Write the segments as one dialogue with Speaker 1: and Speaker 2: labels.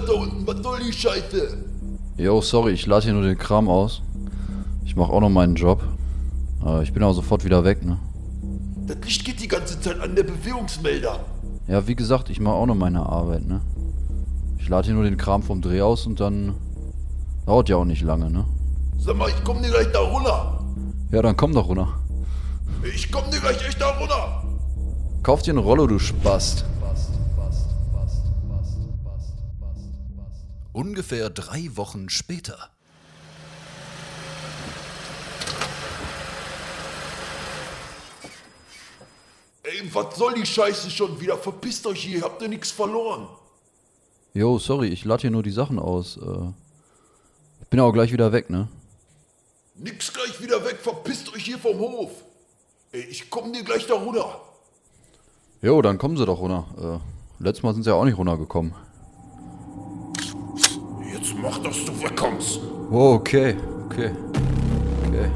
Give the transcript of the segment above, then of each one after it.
Speaker 1: da unten? Was soll die Scheiße?
Speaker 2: Jo, sorry, ich lade hier nur den Kram aus. Ich mache auch noch meinen Job. Äh, ich bin auch sofort wieder weg, ne?
Speaker 1: Das Licht geht die ganze Zeit an, der Bewegungsmelder.
Speaker 2: Ja, wie gesagt, ich mache auch noch meine Arbeit, ne? Ich lade hier nur den Kram vom Dreh aus und dann dauert ja auch nicht lange, ne?
Speaker 1: Sag mal, ich komm dir gleich da runter.
Speaker 2: Ja, dann komm doch runter.
Speaker 1: Ich komm dir gleich echt da runter.
Speaker 2: Kauf dir eine Rollo, du Spast.
Speaker 3: Ungefähr drei Wochen später.
Speaker 1: Ey, was soll die Scheiße schon wieder? Verpisst euch hier, habt ihr nichts verloren.
Speaker 2: Jo, sorry, ich lade hier nur die Sachen aus. Äh, ich bin auch gleich wieder weg, ne?
Speaker 1: Nix gleich wieder weg, verpisst euch hier vom Hof. Ey, ich komm dir gleich da runter.
Speaker 2: Jo, dann kommen sie doch runter. Äh, letztes Mal sind sie ja auch nicht runtergekommen.
Speaker 1: Mach, dass du wegkommst.
Speaker 2: Oh, okay, okay, okay.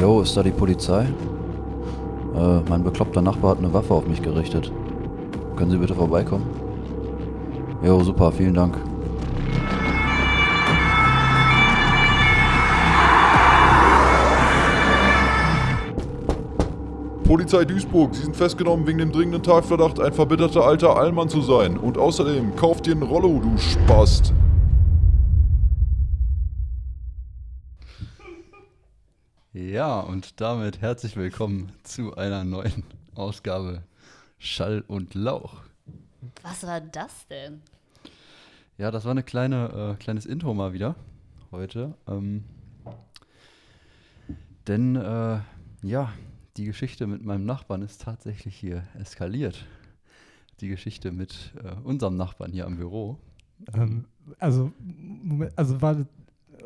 Speaker 2: Jo, ist da die Polizei? Äh, mein bekloppter Nachbar hat eine Waffe auf mich gerichtet. Können Sie bitte vorbeikommen? Jo, super, vielen Dank.
Speaker 4: Polizei Duisburg, Sie sind festgenommen wegen dem dringenden Tatverdacht, ein verbitterter alter Allmann zu sein. Und außerdem, kauft dir einen Rollo, du Spast.
Speaker 2: Ja, und damit herzlich willkommen zu einer neuen Ausgabe Schall und Lauch.
Speaker 5: Was war das denn?
Speaker 2: Ja, das war eine kleine, äh, kleines Intro mal wieder heute. Ähm, denn, äh, ja, die Geschichte mit meinem Nachbarn ist tatsächlich hier eskaliert. Die Geschichte mit äh, unserem Nachbarn hier am Büro.
Speaker 6: Ähm, also, Moment, also war das,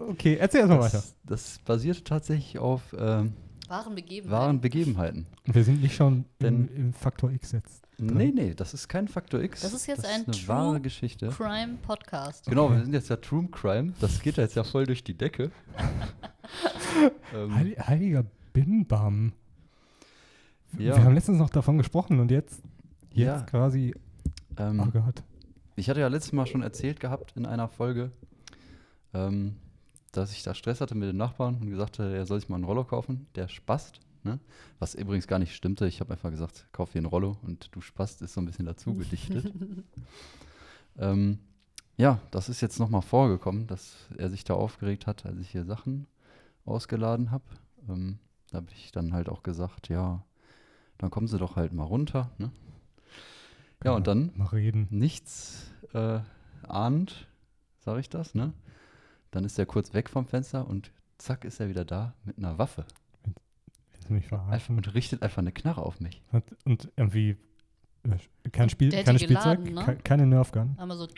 Speaker 6: okay, erzähl erstmal weiter.
Speaker 2: Das, das basierte tatsächlich auf ähm,
Speaker 5: Wahren Begebenheiten.
Speaker 2: wahren Begebenheiten.
Speaker 6: Wir sind nicht schon
Speaker 2: Denn-
Speaker 6: im, im Faktor X jetzt. drin.
Speaker 2: Nee, nee, das ist kein Faktor X.
Speaker 5: Das ist jetzt ein
Speaker 2: eine
Speaker 5: True
Speaker 2: wahre Geschichte.
Speaker 5: Crime Podcast.
Speaker 2: Genau,
Speaker 6: Okay.
Speaker 2: wir sind jetzt ja True Crime. Das geht jetzt ja voll durch die Decke. ähm,
Speaker 6: Heil, heiliger Bimbam.
Speaker 2: Ja.
Speaker 6: Wir haben letztens noch davon gesprochen und jetzt, jetzt
Speaker 2: Ja.
Speaker 6: quasi,
Speaker 2: ähm,
Speaker 6: oh Gott.
Speaker 2: Ich hatte ja letztes Mal schon erzählt gehabt in einer Folge, ähm, dass ich da Stress hatte mit dem Nachbarn und gesagt hatte, er soll sich mal einen Rollo kaufen. Der spast. Ne? Was übrigens gar nicht stimmte. Ich habe einfach gesagt, kauf dir einen Rollo und du spast ist so ein bisschen dazu gedichtet. ähm, ja, das ist jetzt nochmal vorgekommen, dass er sich da aufgeregt hat, als ich hier Sachen ausgeladen habe. Ähm, da habe ich dann halt auch gesagt, ja, dann kommen sie doch halt mal runter. Ne? Ja, und dann
Speaker 6: Mal reden.
Speaker 2: nichts äh, ahnt, sage ich das, ne? Dann ist er kurz weg vom Fenster und zack ist er wieder da mit einer Waffe.
Speaker 6: Willst du mich
Speaker 2: Einfach,
Speaker 6: verarschen?
Speaker 2: und richtet einfach eine Knarre auf mich.
Speaker 6: Und, und irgendwie äh, kein Spiel, keine Spielzeug,
Speaker 5: geladen, ne?
Speaker 6: ke- keine Nerfgun.
Speaker 5: So,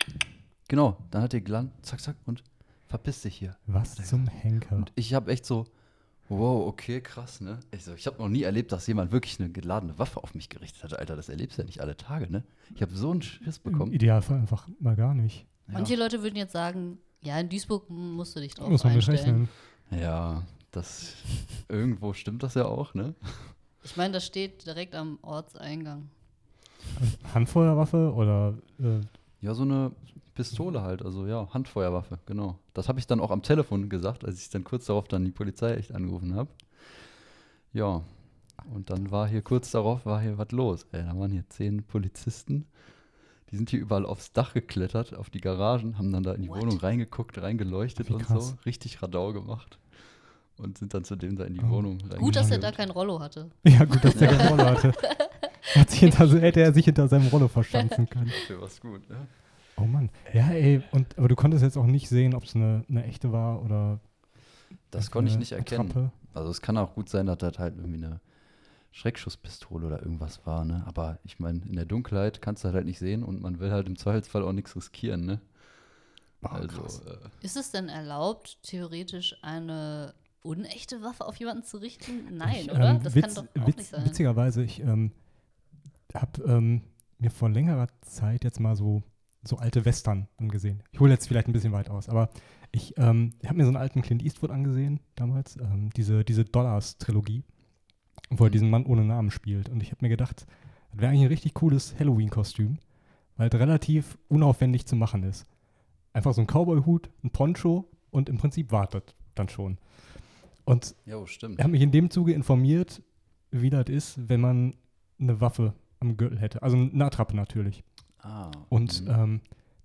Speaker 2: Genau, dann hat er gelandet, zack, zack und verpiss dich hier.
Speaker 6: Was zum Henker?
Speaker 2: Und ich habe echt so, wow, okay, krass, ne? Ich, so, ich habe noch nie erlebt, dass jemand wirklich eine geladene Waffe auf mich gerichtet hat. Alter, das erlebst du ja nicht alle Tage, ne? Ich habe so einen Schiss
Speaker 6: Im
Speaker 2: bekommen.
Speaker 6: Idealfall einfach mal gar nicht.
Speaker 2: Ja.
Speaker 5: manche Leute würden jetzt sagen, ja, in Duisburg musst du dich drauf
Speaker 6: Muss man nicht
Speaker 5: einstellen.
Speaker 6: rechnen.
Speaker 2: Ja, das, irgendwo stimmt das ja auch, ne?
Speaker 5: Ich meine, das steht direkt am Ortseingang.
Speaker 6: Handfeuerwaffe oder äh,
Speaker 2: Ja, so eine Pistole halt, also ja, Handfeuerwaffe, genau. Das habe ich dann auch am Telefon gesagt, als ich dann kurz darauf dann die Polizei echt angerufen habe. Ja, und dann war hier kurz darauf, war hier was los. Ey, da waren hier zehn Polizisten, die sind hier überall aufs Dach geklettert, auf die Garagen, haben dann da in die
Speaker 5: What?
Speaker 2: Wohnung reingeguckt, reingeleuchtet und
Speaker 6: krass.
Speaker 2: so, richtig Radau gemacht. Und sind dann zu dem da in die
Speaker 6: Oh.
Speaker 2: Wohnung
Speaker 5: Gut, dass er da kein Rollo hatte.
Speaker 6: Ja, gut, dass der keine Rolle hatte. Hat sich hinter, hätte er sich hinter seinem Rollo verschanzen können.
Speaker 2: Für was gut, ne?
Speaker 6: Oh Mann. Ja, ey, und, aber du konntest jetzt auch nicht sehen, ob es eine, eine echte war oder.
Speaker 2: Das konnte ich nicht erkennen.
Speaker 6: Attrappe.
Speaker 2: Also es kann auch gut sein, dass das halt irgendwie eine Schreckschusspistole oder irgendwas war, ne? Aber ich meine, in der Dunkelheit kannst du halt, halt nicht sehen und man will halt im Zweifelsfall auch nichts riskieren, ne?
Speaker 6: Boah,
Speaker 2: also, äh,
Speaker 5: Ist es denn erlaubt, theoretisch eine unechte Waffe auf jemanden zu richten? Nein,
Speaker 6: Ich,
Speaker 5: oder?
Speaker 6: ähm,
Speaker 5: das
Speaker 6: witz-
Speaker 5: kann doch auch
Speaker 6: witz-
Speaker 5: nicht sein.
Speaker 6: Witzigerweise, ich ähm, habe ähm, mir vor längerer Zeit jetzt mal so, so alte Western angesehen. Ich hole jetzt vielleicht ein bisschen weit aus, aber ich ähm, habe mir so einen alten Clint Eastwood angesehen damals, ähm, diese, diese Dollars-Trilogie, wo er
Speaker 2: Mhm.
Speaker 6: diesen Mann ohne Namen spielt. Und ich habe mir gedacht, Das wäre eigentlich ein richtig cooles Halloween-Kostüm, weil es relativ unaufwendig zu machen ist. Einfach so ein Cowboy-Hut, ein Poncho und im Prinzip wartet dann schon. Und
Speaker 2: Jo,
Speaker 6: er hat mich in dem Zuge informiert, wie das ist, wenn man eine Waffe am Gürtel hätte. Also eine Attrappe natürlich.
Speaker 2: Ah.
Speaker 6: Und
Speaker 2: mhm.
Speaker 6: ähm,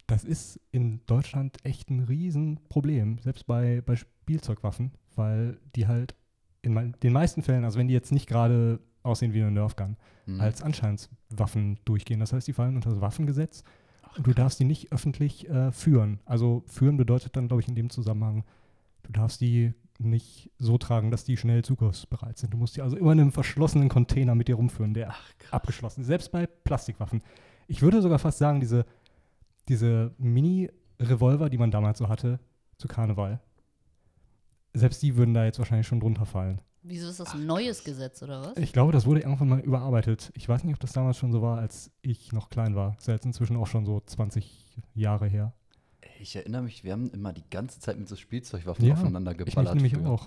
Speaker 6: das ist in Deutschland echt ein Riesenproblem, selbst bei, bei Spielzeugwaffen, weil die halt in den meisten Fällen, also wenn die jetzt nicht gerade aussehen wie eine Nerfgun,
Speaker 2: Mhm.
Speaker 6: als Anscheinswaffen durchgehen. Das heißt, die fallen unter das Waffengesetz und du darfst die nicht öffentlich äh, führen. Also führen bedeutet dann, glaube ich, in dem Zusammenhang, du darfst die nicht so tragen, dass die schnell zugriffsbereit sind. Du musst die also immer in einem verschlossenen Container mit dir rumführen, der abgeschlossen ist. Selbst bei Plastikwaffen. Ich würde sogar fast sagen, diese, diese Mini-Revolver, die man damals so hatte, zu Karneval, selbst die würden da jetzt wahrscheinlich schon drunter fallen.
Speaker 5: Wieso ist das ein neues Gesetz oder was?
Speaker 6: Ich glaube, das wurde irgendwann mal überarbeitet. Ich weiß nicht, ob das damals schon so war, als ich noch klein war. Das ist ja jetzt inzwischen auch schon so 20 Jahre her.
Speaker 2: Ich erinnere mich, wir haben immer die ganze Zeit mit so Spielzeugwaffen
Speaker 6: Ja,
Speaker 2: aufeinander
Speaker 6: Ich mich
Speaker 2: geballert.
Speaker 6: nämlich
Speaker 2: früher.
Speaker 6: auch.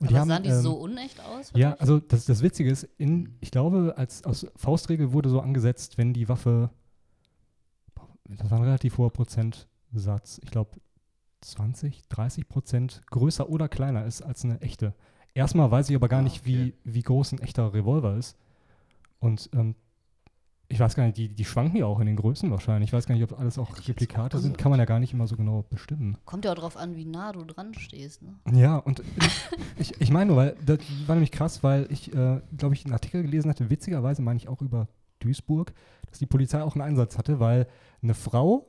Speaker 6: Und
Speaker 5: Aber
Speaker 6: die haben,
Speaker 5: sahen die
Speaker 6: ähm,
Speaker 5: so unecht aus?
Speaker 6: Ja, also das, das Witzige ist, in, ich glaube, als aus Faustregel wurde so angesetzt, wenn die Waffe, das war ein relativ hoher Prozentsatz, ich glaube 20, 30 Prozent größer oder kleiner ist als eine echte. Erstmal weiß ich aber gar
Speaker 2: Ah,
Speaker 6: nicht,
Speaker 2: okay.
Speaker 6: wie, wie groß ein echter Revolver ist. Und ähm, ich weiß gar nicht, die, die schwanken ja auch in den Größen wahrscheinlich. Ich weiß gar nicht, ob alles auch
Speaker 2: Hätte
Speaker 6: Replikate
Speaker 2: auch
Speaker 6: sind. Kann man ja gar nicht immer so genau bestimmen.
Speaker 5: Kommt ja auch drauf an, wie nah du dran stehst. Ne?
Speaker 6: Ja, und ich, ich meine nur, weil das war nämlich krass, weil ich, äh, glaube ich, einen Artikel gelesen hatte, witzigerweise meine ich auch über Duisburg, dass die Polizei auch einen Einsatz hatte, weil eine Frau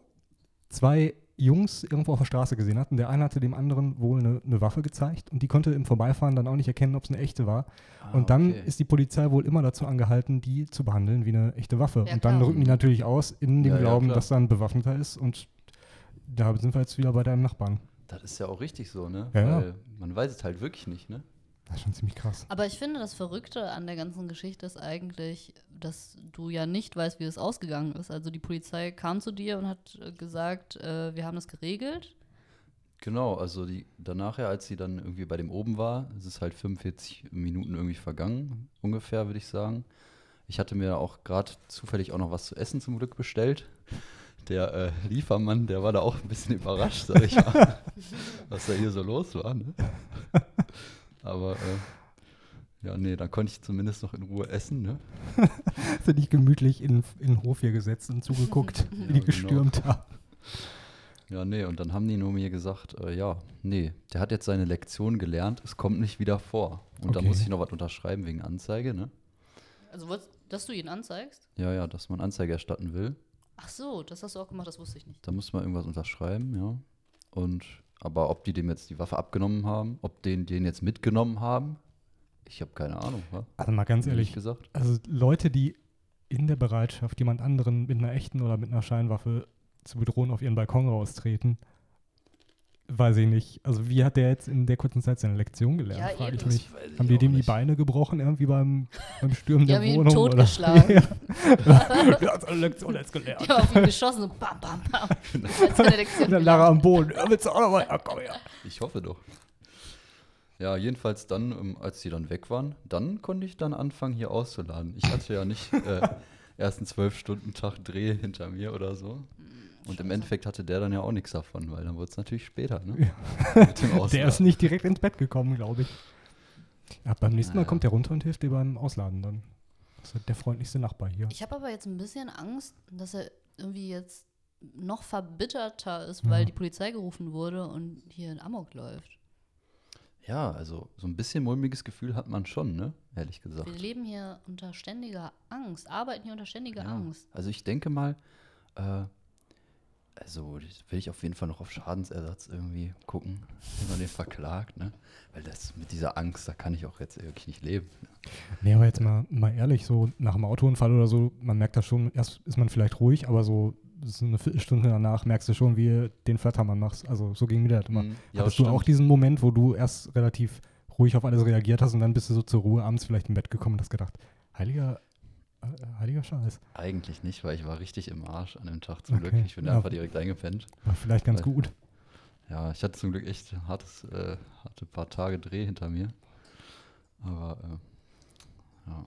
Speaker 6: zwei Jungs irgendwo auf der Straße gesehen hat und der eine hatte dem anderen wohl eine, eine Waffe gezeigt und die konnte im Vorbeifahren dann auch nicht erkennen, ob es eine echte war.
Speaker 2: Ah,
Speaker 6: und dann
Speaker 2: okay.
Speaker 6: ist die Polizei wohl immer dazu angehalten, die zu behandeln wie eine echte Waffe.
Speaker 5: Ja,
Speaker 6: und dann
Speaker 5: klar.
Speaker 6: rücken die natürlich aus in dem
Speaker 2: Ja, ja,
Speaker 6: Glauben,
Speaker 2: klar.
Speaker 6: dass da ein Bewaffneter ist und da sind wir jetzt wieder bei deinem Nachbarn.
Speaker 2: Das ist ja auch richtig so, ne?
Speaker 6: Ja, ja.
Speaker 2: Weil man weiß es halt wirklich nicht, ne?
Speaker 6: Das ist schon ziemlich krass.
Speaker 5: Aber ich finde, das Verrückte an der ganzen Geschichte ist eigentlich, dass du ja nicht weißt, wie es ausgegangen ist. Also die Polizei kam zu dir und hat äh, gesagt, äh, wir haben das geregelt.
Speaker 2: Genau, also die danach, ja, als sie dann irgendwie bei dem oben war, es ist halt 45 Minuten irgendwie vergangen, ungefähr, würde ich sagen. Ich hatte mir auch gerade zufällig auch noch was zu essen zum Glück bestellt. Der äh, Liefermann, der war da auch ein bisschen überrascht, sag ich mal, was da hier so los war. Ne? Aber äh, ja, nee, dann konnte ich zumindest noch in Ruhe essen. Ne?
Speaker 6: Sind nicht gemütlich in, in den Hof hier gesetzt und zugeguckt, wie
Speaker 2: Ja,
Speaker 6: die
Speaker 2: genau.
Speaker 6: gestürmt haben.
Speaker 2: Ja, nee, und dann haben die nur mir gesagt, äh, ja, nee, der hat jetzt seine Lektion gelernt, es kommt nicht wieder vor. Und da
Speaker 6: Okay.
Speaker 2: muss ich noch was unterschreiben wegen Anzeige, ne?
Speaker 5: Also, dass du ihn anzeigst?
Speaker 2: Ja, ja, dass man Anzeige erstatten will.
Speaker 5: Ach so, das hast du auch gemacht, das wusste ich nicht.
Speaker 2: Da muss man irgendwas unterschreiben, ja. Und aber ob die dem jetzt die Waffe abgenommen haben, ob den den jetzt mitgenommen haben, ich habe keine Ahnung, wa?
Speaker 6: Also mal ganz
Speaker 2: Ehrlich
Speaker 6: ehrlich,
Speaker 2: gesagt.
Speaker 6: also Leute, die in der Bereitschaft, jemand anderen mit einer echten oder mit einer Scheinwaffe zu bedrohen, auf ihren Balkon raustreten, weiß ich nicht. Also wie hat der jetzt in der kurzen Zeit seine Lektion gelernt,
Speaker 5: Ja,
Speaker 6: frage ich
Speaker 5: eben.
Speaker 6: mich. Haben die dem die Beine gebrochen irgendwie beim, beim Stürmen
Speaker 5: Die
Speaker 6: der
Speaker 5: haben ihn
Speaker 6: Wohnung? oder?
Speaker 5: totgeschlagen.
Speaker 6: ja. Der hat seine Lektion jetzt
Speaker 5: Die
Speaker 6: gelernt.
Speaker 5: haben auf ihn geschossen und bam, bam, bam. Als seine Lektion
Speaker 6: Und dann lag er am Boden. Ja, willst du auch noch mal? Ja, komm her.
Speaker 2: Ich hoffe doch. Ja, jedenfalls dann, ähm, als die dann weg waren, dann konnte ich dann anfangen, hier auszuladen. Ich hatte ja nicht äh, erst einen Zwölf-Stunden-Tag Dreh hinter mir oder so. Und im Endeffekt hatte der dann ja auch nichts davon, weil dann wurde es natürlich später, ne? Mit dem
Speaker 6: Der ist nicht direkt ins Bett gekommen, glaube ich. Ja, beim nächsten Mal
Speaker 2: Naja.
Speaker 6: kommt der runter und hilft dir beim Ausladen dann. Das ist der freundlichste Nachbar hier.
Speaker 5: Ich habe aber jetzt ein bisschen Angst, dass er irgendwie jetzt noch verbitterter ist, weil
Speaker 6: Ja.
Speaker 5: die Polizei gerufen wurde und hier in Amok läuft.
Speaker 2: Ja, also so ein bisschen mulmiges Gefühl hat man schon, ne? Ehrlich gesagt.
Speaker 5: Wir leben hier unter ständiger Angst, arbeiten hier unter ständiger
Speaker 2: Ja.
Speaker 5: Angst.
Speaker 2: Also ich denke mal, äh, also will ich auf jeden Fall noch auf Schadensersatz irgendwie gucken, wie man den verklagt, ne? Weil das mit dieser Angst, da kann ich auch jetzt wirklich nicht leben. Ne?
Speaker 6: Nee, aber jetzt mal, mal ehrlich, so nach einem Autounfall oder so, man merkt das schon, erst ist man vielleicht ruhig, aber so, so eine Viertelstunde danach merkst du schon, wie du den Flattermann machst. Also so ging mir das immer.
Speaker 2: Mhm.
Speaker 6: Hattest du auch diesen Moment, wo du erst relativ ruhig auf alles reagiert hast und dann bist du so zur Ruhe abends vielleicht im Bett gekommen und hast gedacht, heiliger, heiliger Scheiß.
Speaker 2: Eigentlich nicht, weil ich war richtig im Arsch an dem Tag zum
Speaker 6: Okay.
Speaker 2: Glück. Ich bin
Speaker 6: Ja.
Speaker 2: einfach direkt eingepennt.
Speaker 6: War vielleicht ganz
Speaker 2: Weil-
Speaker 6: gut.
Speaker 2: Ja, ich hatte zum Glück echt hartes, äh, hatte ein paar Tage Dreh hinter mir. Aber äh, ja.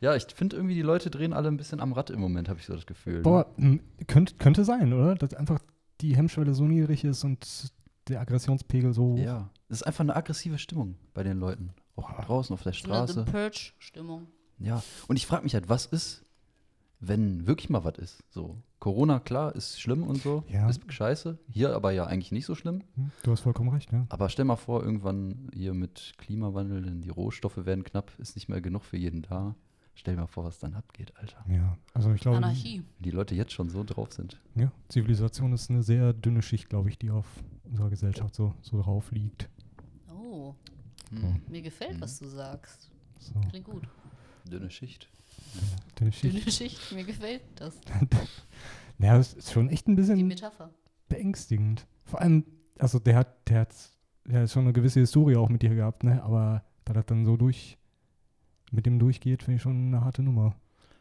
Speaker 2: Ja, ich finde irgendwie, die Leute drehen alle ein bisschen am Rad im Moment, habe ich so das Gefühl. ne?
Speaker 6: Boah, m, könnt, könnte sein, oder? Dass einfach die Hemmschwelle so niedrig ist und der Aggressionspegel so hoch.
Speaker 2: Ja, es ist einfach eine aggressive Stimmung bei den Leuten. Auch draußen auf der
Speaker 5: So eine The
Speaker 2: Straße.
Speaker 5: Purge-Stimmung.
Speaker 2: Ja, und ich frage mich halt, was ist, wenn wirklich mal was ist? So, Corona, klar, ist schlimm und so,
Speaker 6: Ja.
Speaker 2: ist scheiße. Hier aber ja eigentlich nicht so schlimm.
Speaker 6: Hm, Du hast vollkommen recht, ja.
Speaker 2: Aber stell mal vor, irgendwann hier mit Klimawandel, denn die Rohstoffe werden knapp, ist nicht mehr genug für jeden da. Stell dir mal vor, was dann abgeht, Alter.
Speaker 6: Ja, also ich glaube,
Speaker 5: Anarchie.
Speaker 2: Wenn die Leute jetzt schon so drauf sind.
Speaker 6: ja, Zivilisation ist eine sehr dünne Schicht, glaube ich, die auf unserer Gesellschaft so, so drauf liegt.
Speaker 5: Oh,
Speaker 2: Hm.
Speaker 5: mir gefällt, was du sagst.
Speaker 6: So,
Speaker 5: Klingt gut.
Speaker 2: Dünne Schicht.
Speaker 6: dünne Schicht.
Speaker 5: Dünne Schicht, mir gefällt das.
Speaker 6: Ja, das ist schon echt ein
Speaker 5: Die
Speaker 6: bisschen
Speaker 5: Metapher.
Speaker 6: beängstigend. Vor allem, also der hat, der hat, der hat schon eine gewisse Historie auch mit dir gehabt, ne? Aber da das dann so durch, mit dem durchgeht, finde ich schon eine harte Nummer.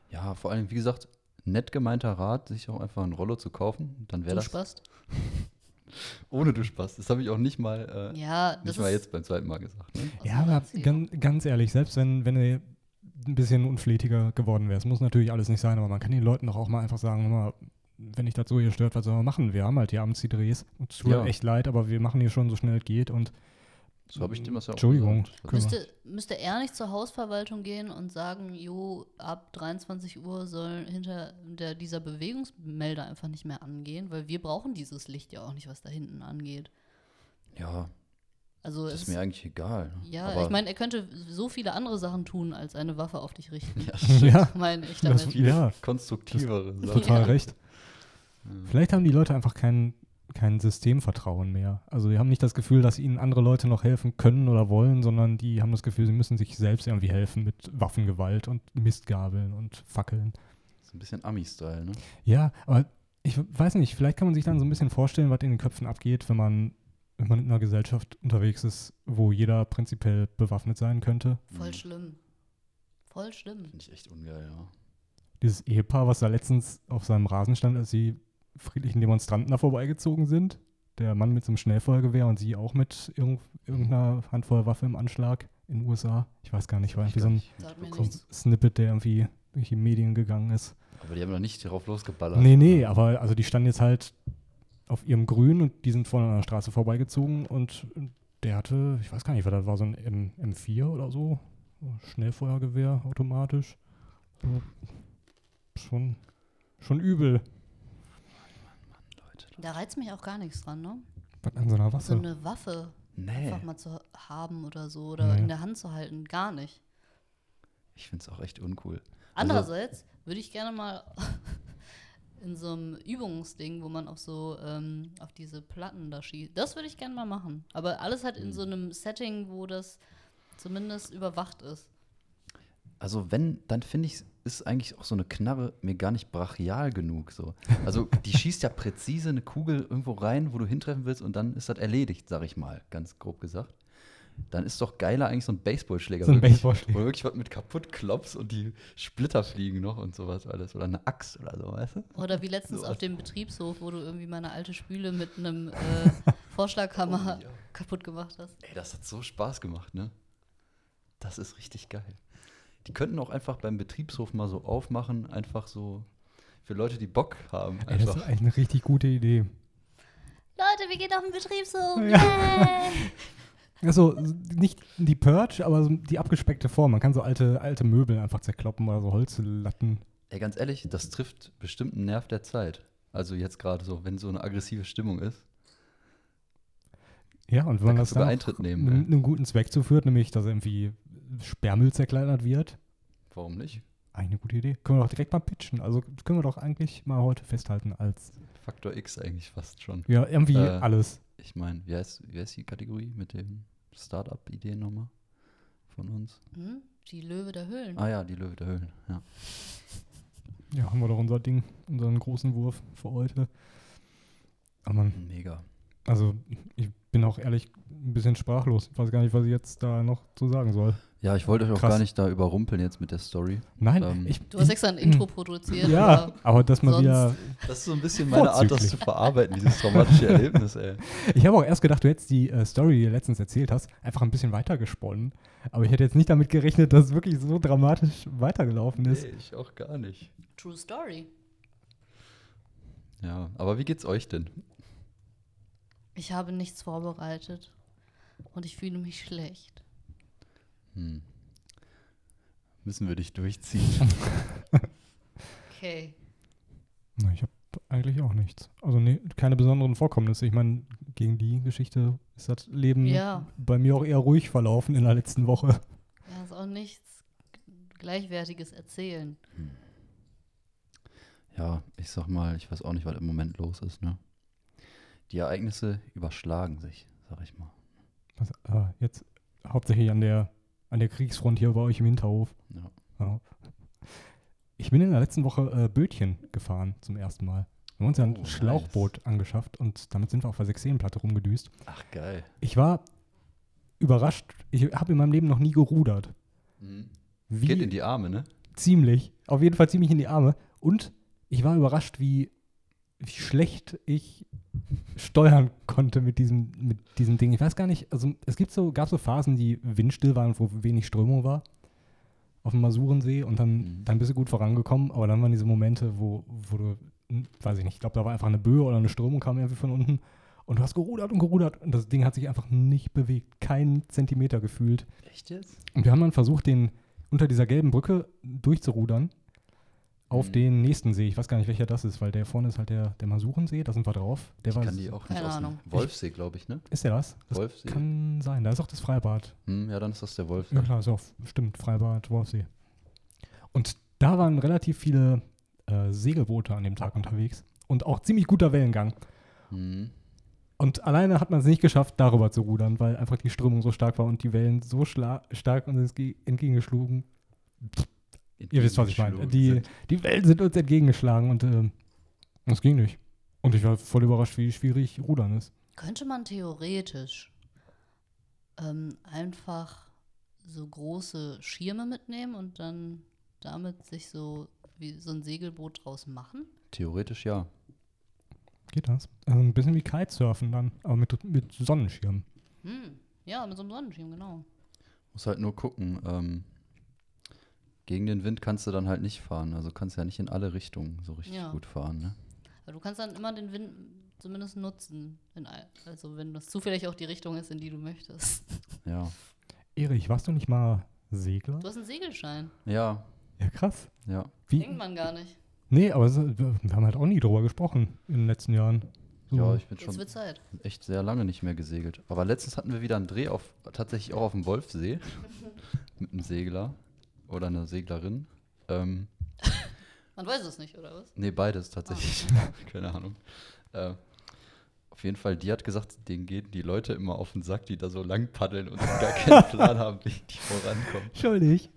Speaker 2: Ja, vor allem, wie gesagt, nett gemeinter Rat, sich auch einfach ein Rollo zu kaufen. Dann wäre
Speaker 5: Du
Speaker 2: das
Speaker 5: spast.
Speaker 2: ohne du Spaß. Das habe ich auch nicht mal, äh,
Speaker 5: Ja, das
Speaker 2: nicht mal jetzt beim zweiten Mal gesagt. Ne?
Speaker 6: Ja, aber ganz, ganz ehrlich, selbst wenn, wenn du ein bisschen unflätiger geworden wärst, muss natürlich alles nicht sein, aber man kann den Leuten doch auch mal einfach sagen, mal, wenn dich das so hier stört, was sollen wir machen? Wir haben halt hier abends die Drehs. Uns tut
Speaker 2: Ja.
Speaker 6: echt leid, aber wir machen hier schon so schnell es geht und
Speaker 2: So habe ich dem das ja auch
Speaker 6: Entschuldigung.
Speaker 5: Müsste, müsste er nicht zur Hausverwaltung gehen und sagen, jo, ab 23 Uhr soll hinter der, dieser Bewegungsmelder einfach nicht mehr angehen, weil wir brauchen dieses Licht ja auch nicht, was da hinten angeht.
Speaker 2: Ja,
Speaker 5: Also
Speaker 2: das
Speaker 5: es
Speaker 2: ist mir eigentlich egal.
Speaker 5: ja,
Speaker 2: Aber
Speaker 5: ich meine, er könnte so viele andere Sachen tun, als eine Waffe auf dich richten.
Speaker 2: ja,
Speaker 6: ja,
Speaker 5: meine ich
Speaker 6: das,
Speaker 5: damit.
Speaker 6: ja,
Speaker 2: konstruktivere Sachen.
Speaker 6: total
Speaker 5: Ja.
Speaker 6: recht. Vielleicht haben die Leute einfach kein, kein Systemvertrauen mehr. Also die haben nicht das Gefühl, dass ihnen andere Leute noch helfen können oder wollen, sondern die haben das Gefühl, sie müssen sich selbst irgendwie helfen mit Waffengewalt und Mistgabeln und Fackeln.
Speaker 2: So ein bisschen Ami-Style, ne?
Speaker 6: Ja, aber ich weiß nicht, vielleicht kann man sich dann so ein bisschen vorstellen, was in den Köpfen abgeht, wenn man, wenn man in einer Gesellschaft unterwegs ist, wo jeder prinzipiell bewaffnet sein könnte.
Speaker 5: Voll
Speaker 2: Mhm.
Speaker 5: schlimm. Voll schlimm.
Speaker 2: Finde ich echt ungeil, ja.
Speaker 6: Dieses Ehepaar, was da letztens auf seinem Rasen stand, als die friedlichen Demonstranten da vorbeigezogen sind. Der Mann mit so einem Schnellfeuergewehr und sie auch mit irgend, irgendeiner Handvoll Waffe im Anschlag in den USA. Ich weiß gar nicht, war irgendwie so ein, so ein. Snippet, der irgendwie durch die Medien gegangen ist.
Speaker 2: Aber die haben doch nicht darauf losgeballert.
Speaker 6: Nee, nee, aber also die standen jetzt halt auf ihrem Grün und die sind vorne an der Straße vorbeigezogen und der hatte, ich weiß gar nicht, was das war, so ein M M4 oder so. Schnellfeuergewehr automatisch. So, Schon, schon übel.
Speaker 2: Leute.
Speaker 5: Da reizt mich auch gar nichts dran, ne?
Speaker 6: Was an so einer
Speaker 5: So
Speaker 6: Waffe.
Speaker 5: eine Waffe
Speaker 2: Nee,
Speaker 5: einfach mal zu haben oder so oder
Speaker 6: Nee.
Speaker 5: in der Hand zu halten, gar nicht.
Speaker 2: ich finde es auch echt uncool.
Speaker 5: Andererseits würde ich gerne mal in so einem Übungsding, wo man auf so ähm, auf diese Platten da schießt. Das würde ich gerne mal machen. Aber alles halt in so einem Setting, wo das zumindest überwacht ist.
Speaker 2: Also wenn, dann finde ich, ist eigentlich auch so eine Knarre mir gar nicht brachial genug. So. Also die schießt ja präzise eine Kugel irgendwo rein, wo du hintreffen willst und dann ist das erledigt, sag ich mal, ganz grob gesagt. Dann ist doch geiler eigentlich so ein Baseballschläger.
Speaker 6: So ein
Speaker 2: wirklich,
Speaker 6: Baseballschläger.
Speaker 2: Wo du wirklich was mit kaputt klopfst und die Splitter fliegen noch und sowas alles. Oder eine Axt oder so, weißt du?
Speaker 5: Oder wie letztens
Speaker 2: Sowas.
Speaker 5: auf dem Betriebshof, wo du irgendwie meine alte Spüle mit einem äh, Vorschlaghammer
Speaker 2: Oh, ja.
Speaker 5: kaputt gemacht hast.
Speaker 2: Ey, das hat so Spaß gemacht, ne? Das ist richtig geil. Die könnten auch einfach beim Betriebshof mal so aufmachen, einfach so für Leute, die Bock haben.
Speaker 6: Ey, das ist
Speaker 2: Einfach.
Speaker 6: eigentlich eine richtig gute Idee.
Speaker 5: Leute, wir gehen auf den Betriebshof.
Speaker 6: Ja. Also nicht die Purge, aber so die abgespeckte Form. Man kann so alte, alte Möbel einfach zerkloppen oder so Holzlatten.
Speaker 2: Ey, ganz ehrlich, das trifft bestimmt einen Nerv der Zeit. Also jetzt gerade so, wenn so eine aggressive Stimmung ist.
Speaker 6: Ja, und wenn
Speaker 2: Da
Speaker 6: man das
Speaker 2: sogar
Speaker 6: dann
Speaker 2: Eintritt nehmen, ey.
Speaker 6: einem guten Zweck zuführt, nämlich dass irgendwie Sperrmüll zerkleinert wird.
Speaker 2: Warum nicht?
Speaker 6: Eine gute Idee. Können wir doch direkt mal pitchen. Also können wir doch eigentlich mal heute festhalten als,
Speaker 2: Faktor X eigentlich fast schon.
Speaker 6: ja, irgendwie
Speaker 2: Äh,
Speaker 6: alles.
Speaker 2: Ich meine, wie heißt, wie heißt die Kategorie mit den Startup-Ideen nochmal von uns?
Speaker 5: Hm? Die Löwe der Höhlen.
Speaker 2: Ah ja, die Löwe der Höhlen. Ja.
Speaker 6: Ja, haben wir doch unser Ding, unseren großen Wurf für heute. Aber man,
Speaker 2: Mega.
Speaker 6: also ich bin auch ehrlich ein bisschen sprachlos. Ich weiß gar nicht, was ich jetzt da noch zu sagen soll.
Speaker 2: Ja, ich wollte euch auch
Speaker 6: Krass.
Speaker 2: gar nicht da überrumpeln jetzt mit der Story.
Speaker 6: Nein,
Speaker 2: Ähm,
Speaker 6: ich.
Speaker 5: Du hast extra ein Intro produziert.
Speaker 6: Ja,
Speaker 5: aber
Speaker 6: dass man wieder.
Speaker 2: Das ist so ein bisschen meine Art, das
Speaker 6: Vorzüglich.
Speaker 2: zu verarbeiten, dieses traumatische Erlebnis, ey.
Speaker 6: Ich habe auch erst gedacht, du hättest die äh, Story, die du letztens erzählt hast, einfach ein bisschen weiter gesponnen. Aber ich hätte jetzt nicht damit gerechnet, dass es wirklich so dramatisch weitergelaufen ist.
Speaker 2: Nee, ich auch gar nicht.
Speaker 5: True Story.
Speaker 2: Ja, aber wie geht's euch denn?
Speaker 5: Ich habe nichts vorbereitet und ich fühle mich schlecht.
Speaker 2: Hm. Müssen wir dich durchziehen?
Speaker 5: Okay.
Speaker 6: Na, ich habe eigentlich auch nichts. Also nee, keine besonderen Vorkommnisse. Ich meine, gegen die Geschichte ist das Leben
Speaker 5: Ja.
Speaker 6: bei mir auch eher ruhig verlaufen in der letzten Woche.
Speaker 5: Ja, ist auch nichts Gleichwertiges erzählen.
Speaker 2: ja, ich sag mal, ich weiß auch nicht, was im Moment los ist, ne? Die Ereignisse überschlagen sich, sag ich mal.
Speaker 6: Was, ah, jetzt hauptsächlich an der, an der Kriegsfront hier bei euch im Hinterhof.
Speaker 2: Ja.
Speaker 6: Ja. Ich bin in der letzten Woche äh, Bötchen gefahren zum ersten Mal. Wir haben uns ja ein
Speaker 2: Oh, nice.
Speaker 6: Schlauchboot angeschafft und damit sind wir auf der Sechseenplatte rumgedüst.
Speaker 2: Ach, geil.
Speaker 6: Ich war überrascht. Ich habe in meinem Leben noch nie gerudert.
Speaker 2: Mhm.
Speaker 6: Wie
Speaker 2: Geht in die Arme, ne?
Speaker 6: ziemlich. Auf jeden Fall ziemlich in die Arme. Und ich war überrascht, wie, wie schlecht ich steuern konnte mit diesem, mit diesem Ding. Ich weiß gar nicht, also es gibt so, gab so Phasen, die windstill waren, wo wenig Strömung war. Auf dem Masurensee und dann,
Speaker 2: Mhm.
Speaker 6: dann bist du gut vorangekommen, aber dann waren diese Momente, wo, wo du, hm, weiß ich nicht, ich glaube, da war einfach eine Böe oder eine Strömung kam irgendwie von unten und du hast gerudert und gerudert und das Ding hat sich einfach nicht bewegt, keinen Zentimeter gefühlt.
Speaker 2: Echt jetzt?
Speaker 6: Und wir haben dann versucht, den unter dieser gelben Brücke durchzurudern auf
Speaker 2: Mhm.
Speaker 6: den nächsten See. Ich weiß gar nicht, welcher das ist, weil der vorne ist halt der, der Masurensee, da sind wir drauf. Der
Speaker 2: ich
Speaker 6: war,
Speaker 2: kann die auch nicht
Speaker 5: Keine
Speaker 2: aus. Wolfsee, glaube ich, ne?
Speaker 6: ist der das? Das
Speaker 2: Wolfsee.
Speaker 6: kann sein. Da ist auch das Freibad.
Speaker 2: Hm, ja, dann ist das der Wolfsee.
Speaker 6: Ja klar, ist auch, stimmt, Freibad, Wolfsee. Und da waren relativ viele äh, Segelboote an dem Tag unterwegs und auch ziemlich guter Wellengang.
Speaker 2: Mhm.
Speaker 6: Und alleine hat man es nicht geschafft, darüber zu rudern, weil einfach die Strömung so stark war und die Wellen so stark uns entge- entgegengeschlugen. Ihr wisst, was ich meine. Die, die Wellen sind uns entgegengeschlagen und ähm, das ging nicht. Und ich war voll überrascht, wie schwierig Rudern ist.
Speaker 5: Könnte man theoretisch ähm, einfach so große Schirme mitnehmen und dann damit sich so wie so ein Segelboot draus machen?
Speaker 2: Theoretisch ja.
Speaker 6: Geht das? Also ein bisschen wie Kitesurfen dann, aber mit, mit Sonnenschirm.
Speaker 5: Hm. Ja, mit so einem Sonnenschirm, genau.
Speaker 2: Muss halt nur gucken. Ähm, gegen den Wind kannst du dann halt nicht fahren. Also kannst ja nicht in alle Richtungen so richtig
Speaker 5: Ja.
Speaker 2: gut fahren, ne?
Speaker 5: Aber du kannst dann immer den Wind zumindest nutzen. Wenn, also wenn das zufällig auch die Richtung ist, in die du möchtest.
Speaker 2: Ja.
Speaker 6: Erich, warst du nicht mal Segler?
Speaker 5: Du hast einen Segelschein.
Speaker 2: Ja,
Speaker 6: Ja, krass.
Speaker 2: ja.
Speaker 6: Wie?
Speaker 5: Denkt man gar nicht.
Speaker 6: Nee, aber es, wir haben halt auch nie drüber gesprochen in den letzten Jahren. So.
Speaker 2: Ja, ich bin
Speaker 5: Jetzt
Speaker 2: schon
Speaker 5: wird Zeit.
Speaker 2: echt sehr lange nicht mehr gesegelt. Aber letztens hatten wir wieder einen Dreh auf, tatsächlich auch auf dem Wolfsee mit einem Segler oder einer Seglerin. Ähm,
Speaker 5: Man weiß es nicht, oder was?
Speaker 2: nee, beides tatsächlich. Keine Ahnung. Äh, auf jeden Fall, die hat gesagt, denen gehen die Leute immer auf den Sack, die da so lang paddeln und gar keinen Plan haben, wie die vorankommen.
Speaker 6: Schuldig.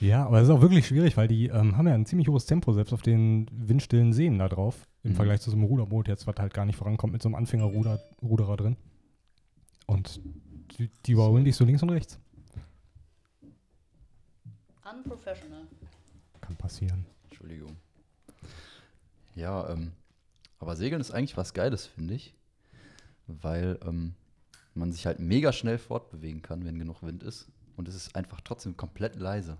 Speaker 6: Ja, aber es ist auch wirklich schwierig, weil die ähm, haben ja ein ziemlich hohes Tempo, selbst auf den windstillen Seen da drauf. Im
Speaker 2: Mhm.
Speaker 6: Vergleich zu so einem Ruderboot jetzt, was halt gar nicht vorankommt mit so einem Anfängerruderer drin. Und die, die überholen dich so links und rechts.
Speaker 5: Unprofessional.
Speaker 6: Kann passieren.
Speaker 2: Entschuldigung. Ja, ähm, aber Segeln ist eigentlich was Geiles, finde ich. Weil ähm, man sich halt mega schnell fortbewegen kann, wenn genug Wind ist. Und es ist einfach trotzdem komplett leise.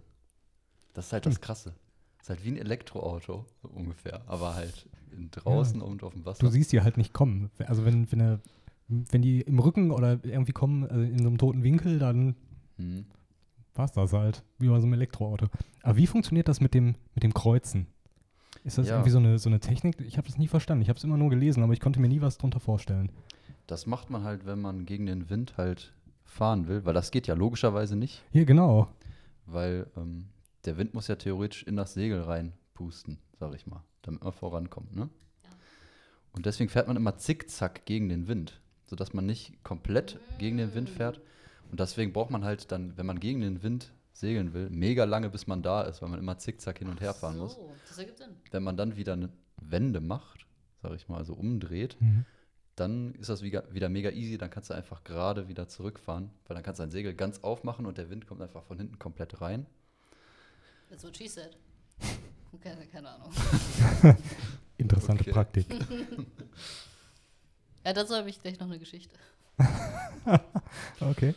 Speaker 2: Das ist halt das Krasse. Es ist halt wie ein Elektroauto, so ungefähr. Aber halt draußen und auf dem Wasser.
Speaker 6: Du siehst die halt nicht kommen. Also wenn, wenn, er, wenn die im Rücken oder irgendwie kommen, also in so einem toten Winkel, dann
Speaker 2: Mhm.
Speaker 6: War es das halt. Wie bei so einem Elektroauto. Aber wie funktioniert das mit dem, mit dem Kreuzen? Ist das
Speaker 2: Ja.
Speaker 6: irgendwie so eine, so eine Technik? Ich habe das nie verstanden. Ich habe es immer nur gelesen, aber ich konnte mir nie was drunter vorstellen.
Speaker 2: Das macht man halt, wenn man gegen den Wind halt fahren will, weil das geht ja logischerweise nicht,
Speaker 6: Hier, genau.
Speaker 2: weil ähm, der Wind muss ja theoretisch in das Segel reinpusten, sag ich mal, damit man vorankommt, ne? Und deswegen fährt man immer zickzack gegen den Wind, sodass man nicht komplett gegen den Wind fährt. Und deswegen braucht man halt dann, wenn man gegen den Wind segeln will, mega lange, bis man da ist, weil man immer zickzack hin und her fahren muss.
Speaker 5: So, das ergibt Sinn.
Speaker 2: Wenn man dann wieder eine Wende macht, sag ich mal, also umdreht,
Speaker 6: Mhm.
Speaker 2: dann ist das wieder, wieder mega easy, dann kannst du einfach gerade wieder zurückfahren, weil dann kannst du dein Segel ganz aufmachen und der Wind kommt einfach von hinten komplett rein.
Speaker 5: That's what she said. Keine, keine Ahnung.
Speaker 6: Interessante
Speaker 2: Okay.
Speaker 6: Praktik.
Speaker 5: Ja, dazu habe ich gleich noch eine Geschichte.
Speaker 6: Okay.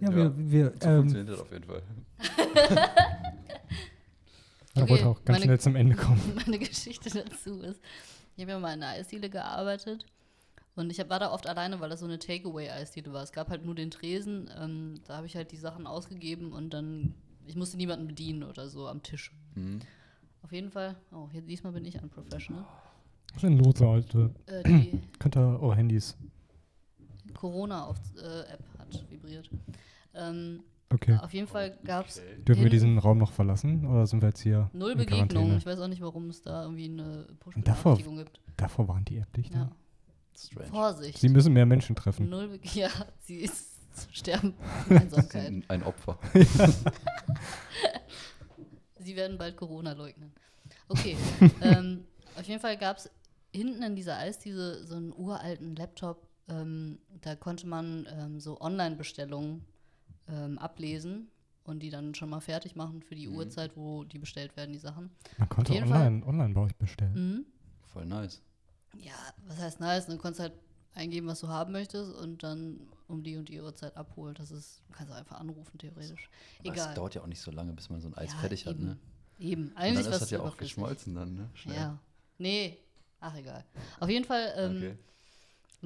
Speaker 6: Ja,
Speaker 2: Ja,
Speaker 6: wir, wir
Speaker 2: So
Speaker 6: ähm,
Speaker 2: funktioniert das auf jeden Fall.
Speaker 6: er
Speaker 5: Okay,
Speaker 6: wollte auch ganz
Speaker 5: meine-
Speaker 6: schnell zum Ende kommen.
Speaker 5: Meine Geschichte dazu ist, ich habe ja mal in einer Eisdiele gearbeitet und ich hab, war da oft alleine, weil das so eine Takeaway-Eisdiele war. Es gab halt nur den Tresen, ähm, da habe ich halt die Sachen ausgegeben und dann, ich musste niemanden bedienen oder so am Tisch.
Speaker 2: Mhm.
Speaker 5: Auf jeden Fall, oh, hier, diesmal bin ich unprofessional.
Speaker 6: Was ist denn los heute?
Speaker 5: Äh, die
Speaker 6: Könnt ihr eure Handys.
Speaker 5: Corona-App hat vibriert. Ähm,
Speaker 6: Okay.
Speaker 5: Auf jeden Fall gab es
Speaker 6: Dürfen wir diesen Raum noch verlassen oder sind wir jetzt hier?
Speaker 5: null Begegnungen. Ich weiß auch nicht, warum es da irgendwie eine
Speaker 6: davor-
Speaker 5: Push-Benachrichtigung gibt.
Speaker 6: Davor waren die App dicht.
Speaker 5: Ja.
Speaker 6: ne?
Speaker 2: Strange.
Speaker 5: Vorsicht.
Speaker 6: Sie müssen mehr Menschen treffen.
Speaker 5: Null Be ja, sie ist zu sterben. in Einsamkeit.
Speaker 2: Ein, ein Opfer.
Speaker 5: Sie werden bald Corona leugnen. Okay. ähm, auf jeden Fall gab es hinten in dieser Eisdiele so einen uralten Laptop. Ähm, da konnte man ähm, so Online-Bestellungen ähm, ablesen und die dann schon mal fertig machen für die Uhrzeit, wo die bestellt werden, die Sachen.
Speaker 6: Man konnte
Speaker 5: jeden Fall-
Speaker 6: online, online bei euch bestellen.
Speaker 5: Mhm.
Speaker 2: Voll nice.
Speaker 5: Ja, was heißt nice? Du kannst halt eingeben, was du haben möchtest und dann um die und die Uhrzeit abholen. Das ist, du kannst auch einfach anrufen, theoretisch.
Speaker 2: Aber Es
Speaker 5: Egal.
Speaker 2: dauert ja auch nicht so lange, bis man so ein Eis
Speaker 5: Ja,
Speaker 2: fertig hat,
Speaker 5: eben.
Speaker 2: ne?
Speaker 5: Eben.
Speaker 2: Und
Speaker 5: Eigentlich
Speaker 2: dann
Speaker 5: was
Speaker 2: ist das ja auch geschmolzen dann, ne? Schnell.
Speaker 5: Ja. Nee. Ach, egal. Auf jeden Fall, ähm,
Speaker 2: Okay.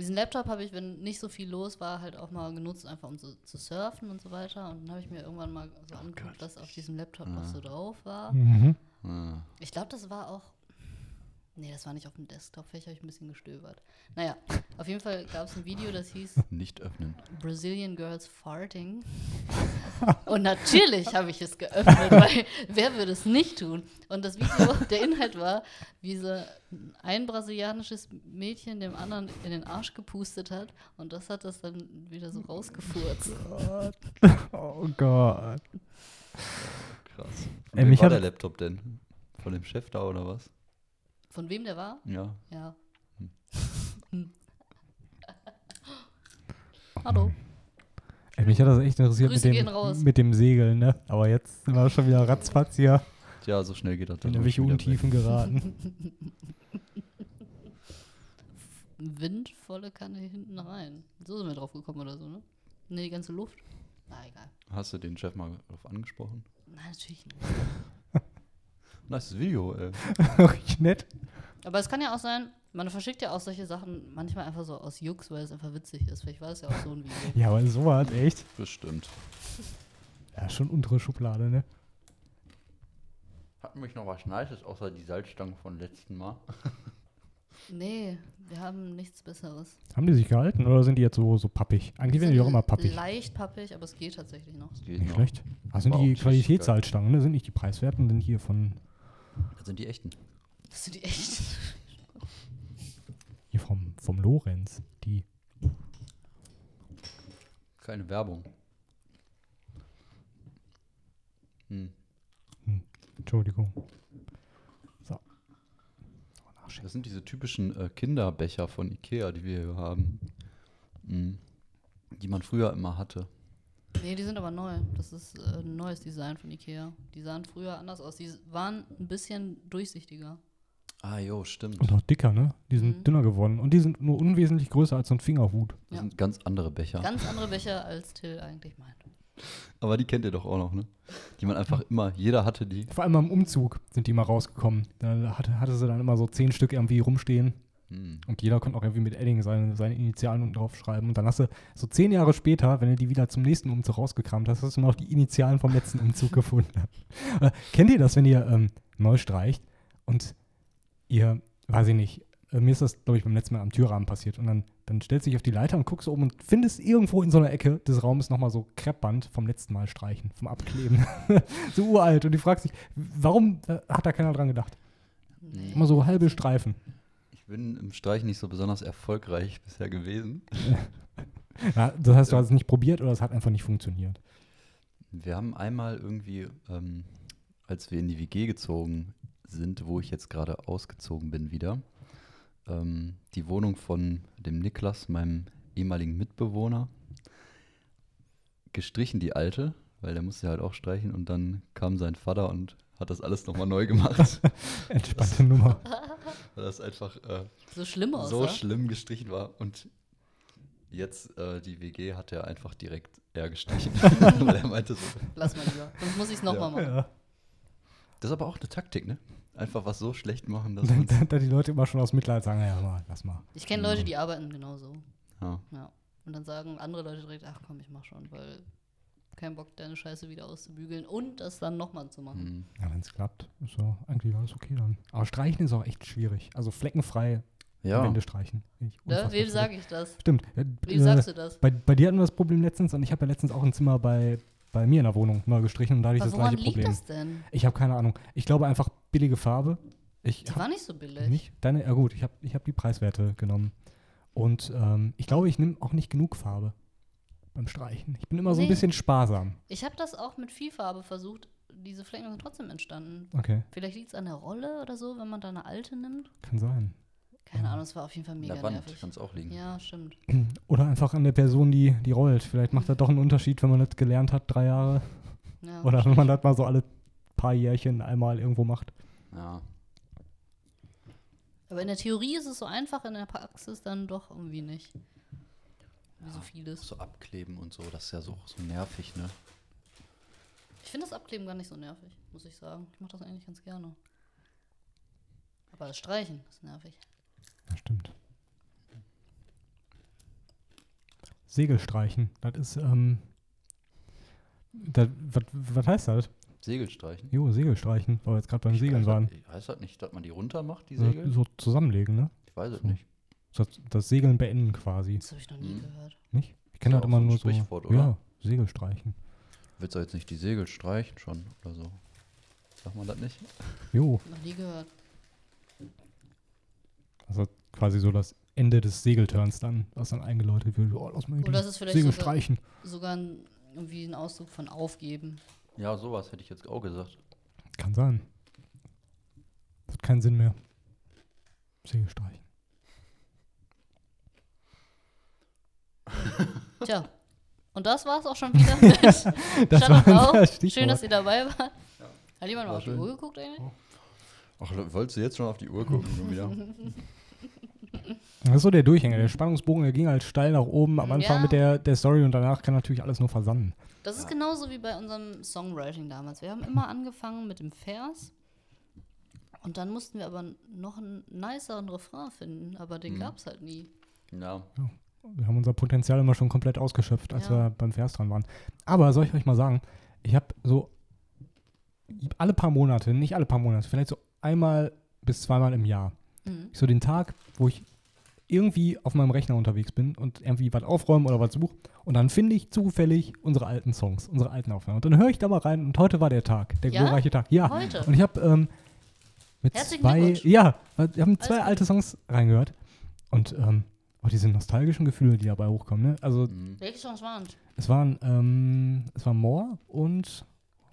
Speaker 5: Diesen Laptop habe ich, wenn nicht so viel los war, halt auch mal genutzt, einfach um so, zu surfen und so weiter. Und dann habe ich mir irgendwann mal so angeguckt, was auf diesem Laptop noch so drauf war.
Speaker 6: Mhm.
Speaker 2: Ah.
Speaker 5: Ich glaube, das war auch. Nee, das war nicht auf dem Desktop. Vielleicht habe ich ein bisschen gestöbert. Naja, auf jeden Fall gab es ein Video, das hieß
Speaker 2: Nicht öffnen.
Speaker 5: Brazilian Girls Farting. Und natürlich habe ich es geöffnet, weil wer würde es nicht tun? Und das Video, der Inhalt war, wie so ein brasilianisches Mädchen dem anderen in den Arsch gepustet hat und das hat das dann wieder so rausgefurzt.
Speaker 6: Oh Gott.
Speaker 2: Krass.
Speaker 6: Ey, mich
Speaker 2: war
Speaker 6: hat-
Speaker 2: der Laptop denn? Von dem Chef da oder was?
Speaker 5: Von wem der war?
Speaker 2: Ja.
Speaker 5: Ja. Hallo.
Speaker 6: Ey, mich hat das echt interessiert
Speaker 5: Grüße
Speaker 6: mit dem, mit dem Segeln, ne? Aber jetzt sind wir schon wieder ratzfatz hier
Speaker 2: Tja, so schnell geht das dann.
Speaker 6: in irgendwelche Untiefen geraten.
Speaker 5: Windvolle Kanne hinten rein. So sind wir drauf gekommen oder so, ne? Ne, die ganze Luft. Na, egal.
Speaker 2: weg. Hast du den Chef mal darauf angesprochen?
Speaker 5: Nein, natürlich nicht.
Speaker 2: Nice Video, ey.
Speaker 6: Richtig nett.
Speaker 5: Aber es kann ja auch sein, man verschickt ja auch solche Sachen manchmal einfach so aus Jux, weil es einfach witzig ist. Vielleicht war es ja auch so ein Video.
Speaker 6: Ja, aber so hat echt.
Speaker 2: Bestimmt.
Speaker 6: Ja, schon untere Schublade, ne?
Speaker 2: Hatten mich noch was Nices außer die Salzstangen von letzten Mal?
Speaker 5: Nee, wir haben nichts Besseres.
Speaker 6: Haben die sich gehalten oder sind die jetzt so, so pappig? Eigentlich werden die doch immer pappig.
Speaker 5: Leicht pappig, aber es geht tatsächlich noch.
Speaker 2: Das geht
Speaker 6: Nicht
Speaker 2: noch.
Speaker 6: schlecht. Das sind
Speaker 2: War auch
Speaker 6: die Qualitätssalzstangen, ne? Sind nicht die preiswerten, sind hier von,
Speaker 2: Das sind die echten.
Speaker 5: Das sind die echt.
Speaker 6: hier vom, vom Lorenz. Die.
Speaker 2: Keine Werbung. Hm.
Speaker 6: Entschuldigung. So.
Speaker 2: Das sind diese typischen äh, Kinderbecher von Ikea, die wir hier haben. Hm. Die man früher immer hatte.
Speaker 5: Nee, die sind aber neu. Das ist äh, ein neues Design von Ikea. Die sahen früher anders aus. Die waren ein bisschen durchsichtiger.
Speaker 2: Ah, jo, stimmt.
Speaker 6: Und auch dicker, ne? Die sind
Speaker 5: Mhm.
Speaker 6: dünner geworden. Und die sind nur unwesentlich größer als so ein Fingerhut.
Speaker 2: Das
Speaker 5: Ja.
Speaker 2: sind ganz andere Becher.
Speaker 5: Ganz andere Becher, als Till eigentlich meint.
Speaker 2: Aber die kennt ihr doch auch noch, ne? Die man einfach immer, jeder hatte die.
Speaker 6: Vor allem beim Umzug sind die mal rausgekommen. Da hatte, hatte sie dann immer so zehn Stück irgendwie rumstehen.
Speaker 2: Hm.
Speaker 6: Und jeder konnte auch irgendwie mit Edding seine, seine Initialen unten drauf schreiben. Und dann hast du so zehn Jahre später, wenn du die wieder zum nächsten Umzug rausgekramt hast, hast du immer noch die Initialen vom letzten Umzug gefunden. Oder kennt ihr das, wenn ihr ähm, neu streicht und ihr, weiß ich nicht, äh, mir ist das, glaube ich, beim letzten Mal am Türrahmen passiert. Und dann, dann stellst du dich auf die Leiter und guckst oben und findest irgendwo in so einer Ecke des Raumes nochmal so Kreppband vom letzten Mal streichen, vom Abkleben. so uralt. Und die fragst dich, warum äh, hat da keiner dran gedacht?
Speaker 5: Nee.
Speaker 6: Immer so halbe Streifen.
Speaker 2: Ich bin im Streich nicht so besonders erfolgreich bisher gewesen.
Speaker 6: Ja, das heißt, du hast es nicht probiert oder es hat einfach nicht funktioniert.
Speaker 2: Wir haben einmal irgendwie, ähm, als wir in die WG gezogen sind, wo ich jetzt gerade ausgezogen bin wieder, ähm, die Wohnung von dem Niklas, meinem ehemaligen Mitbewohner, gestrichen, die alte, weil der musste halt auch streichen und dann kam sein Vater und hat das alles nochmal neu gemacht,
Speaker 6: Entspannte Nummer.
Speaker 2: weil das einfach äh,
Speaker 5: So schlimm aussah.
Speaker 2: so schlimm gestrichen war und jetzt äh, die WG hat er einfach direkt er gestrichen, weil er meinte so,
Speaker 5: Lass mal lieber. Sonst muss ich es nochmal machen.
Speaker 6: Ja.
Speaker 2: das ist aber auch eine Taktik, ne? Einfach was so schlecht machen, dass
Speaker 6: da, da die Leute immer schon aus Mitleid sagen, ja, mal, lass mal.
Speaker 5: Ich kenne Leute, die arbeiten genauso.
Speaker 2: ja.
Speaker 5: Ja. Und dann sagen andere Leute direkt, ach komm, ich mach schon, weil kein Bock, deine Scheiße wieder auszubügeln und das dann nochmal zu machen.
Speaker 2: Hm.
Speaker 6: Ja, wenn es klappt, ist so eigentlich alles okay dann. Aber streichen ist auch echt schwierig. Also fleckenfrei
Speaker 2: ja.
Speaker 6: Wände streichen. Unfassbar
Speaker 5: Wem sage ich das?
Speaker 6: Stimmt. Ja,
Speaker 5: Wem
Speaker 6: äh,
Speaker 5: sagst du das?
Speaker 6: Bei, bei dir hatten wir das Problem letztens und ich habe ja letztens auch ein Zimmer bei, bei mir in der Wohnung neu gestrichen und da hatte ich das
Speaker 5: woran
Speaker 6: gleiche
Speaker 5: liegt
Speaker 6: Problem.
Speaker 5: das denn?
Speaker 6: Ich habe keine Ahnung. Ich glaube einfach billige Farbe. Ich
Speaker 5: Die war nicht so billig.
Speaker 6: nicht. Deine, ja gut, ich habe ich hab die Preiswerte genommen. Und ähm, ich glaube, ich nehme auch nicht genug Farbe beim Streichen. Ich bin immer so ein
Speaker 5: Nee.
Speaker 6: bisschen sparsam.
Speaker 5: Ich habe das auch mit viel Farbe versucht. Diese Flecken sind trotzdem entstanden.
Speaker 6: Okay,
Speaker 5: Vielleicht liegt es an der Rolle oder so, wenn man da eine alte nimmt.
Speaker 6: kann sein.
Speaker 5: Keine Ahnung, es war auf jeden Fall
Speaker 2: In
Speaker 5: mega
Speaker 2: der Wand
Speaker 5: nervig.
Speaker 2: kann es auch liegen.
Speaker 5: Ja, stimmt.
Speaker 6: Oder einfach an der Person, die, die rollt. Vielleicht macht das doch einen Unterschied, wenn man das gelernt hat, drei Jahre.
Speaker 5: Ja.
Speaker 6: Oder wenn man das mal so alle paar Jährchen einmal irgendwo macht.
Speaker 2: Ja.
Speaker 5: Aber in der Theorie ist es so einfach, in der Praxis dann doch irgendwie nicht. Wie so vieles.
Speaker 2: So abkleben und so, das ist ja so, so nervig, ne?
Speaker 5: Ich finde das Abkleben gar nicht so nervig, muss ich sagen. Ich mache das eigentlich ganz gerne. Aber das Streichen ist nervig.
Speaker 6: Ja, stimmt. Segelstreichen, das ist, ähm, das, was, was heißt das?
Speaker 2: Segel streichen.
Speaker 6: Jo, Segelstreichen, weil wir jetzt gerade beim Segeln
Speaker 2: weiß
Speaker 6: waren.
Speaker 2: Das, heißt das nicht, dass man die runter macht, die
Speaker 6: So,
Speaker 2: Segel?
Speaker 6: so zusammenlegen, ne?
Speaker 2: Ich weiß es
Speaker 6: So.
Speaker 2: nicht.
Speaker 6: Das, das Segeln beenden quasi,
Speaker 5: Das habe ich noch nie
Speaker 2: Mhm.
Speaker 5: gehört.
Speaker 6: nicht? Ich kenne
Speaker 2: ja
Speaker 6: das
Speaker 2: auch
Speaker 6: immer
Speaker 2: so
Speaker 6: nur so.
Speaker 2: Oder?
Speaker 6: Ja, Segelstreichen.
Speaker 2: Willst du jetzt nicht die Segel streichen schon oder so? Sagt man das nicht?
Speaker 6: Jo,
Speaker 5: Noch nie gehört.
Speaker 6: also quasi so das Ende des Segelturns dann, was dann eingeläutet wird. Oh, lass mal
Speaker 5: Oder
Speaker 6: die
Speaker 5: ist es vielleicht
Speaker 6: Segel
Speaker 5: sogar-
Speaker 6: streichen.
Speaker 5: Sogar ein, irgendwie ein Ausdruck von aufgeben.
Speaker 2: Ja, sowas hätte ich jetzt auch gesagt.
Speaker 6: Kann sein. Das hat keinen Sinn mehr. Segelstreichen.
Speaker 5: Tja. Und das war's auch schon wieder
Speaker 6: Das
Speaker 5: Shut
Speaker 6: war unser
Speaker 5: Schön, dass ihr dabei wart. Hat jemand mal
Speaker 2: War
Speaker 5: auf die
Speaker 2: schön.
Speaker 5: Uhr geguckt eigentlich?
Speaker 2: Ach, wolltest du jetzt schon auf die Uhr gucken? schon wieder?
Speaker 6: Das ist so der Durchhänger. Der Spannungsbogen, der ging halt steil nach oben am Anfang
Speaker 5: Ja.
Speaker 6: mit der, der Story und danach kann natürlich alles nur versanden.
Speaker 5: Das ist genauso wie bei unserem Songwriting damals. Wir haben immer angefangen mit dem Vers und dann mussten wir aber noch einen niceren Refrain finden, aber den
Speaker 2: Mhm.
Speaker 5: gab's halt nie.
Speaker 2: ja.
Speaker 6: Wir haben unser Potenzial immer schon komplett ausgeschöpft, als
Speaker 5: Ja.
Speaker 6: wir beim Vers dran waren. Aber soll ich euch mal sagen, ich habe so alle paar Monate, nicht alle paar Monate, vielleicht so einmal bis zweimal im Jahr,
Speaker 5: Mhm.
Speaker 6: so den Tag, wo ich irgendwie auf meinem Rechner unterwegs bin und irgendwie was aufräumen oder was suche. Und dann finde ich zufällig unsere alten Songs, unsere alten Aufnahmen. Und dann höre ich da mal rein und heute war der Tag, der
Speaker 5: Ja?
Speaker 6: glorreiche Tag. Ja.
Speaker 5: Heute.
Speaker 6: Und ich habe ähm, mit
Speaker 5: Herzlichen
Speaker 6: zwei, ja, wir haben zwei alte Songs reingehört. Und ähm, auch diese nostalgischen Gefühle, die dabei hochkommen. Ne? Also
Speaker 2: Mhm.
Speaker 5: Welche Songs waren es?
Speaker 6: es waren, ähm, es war More und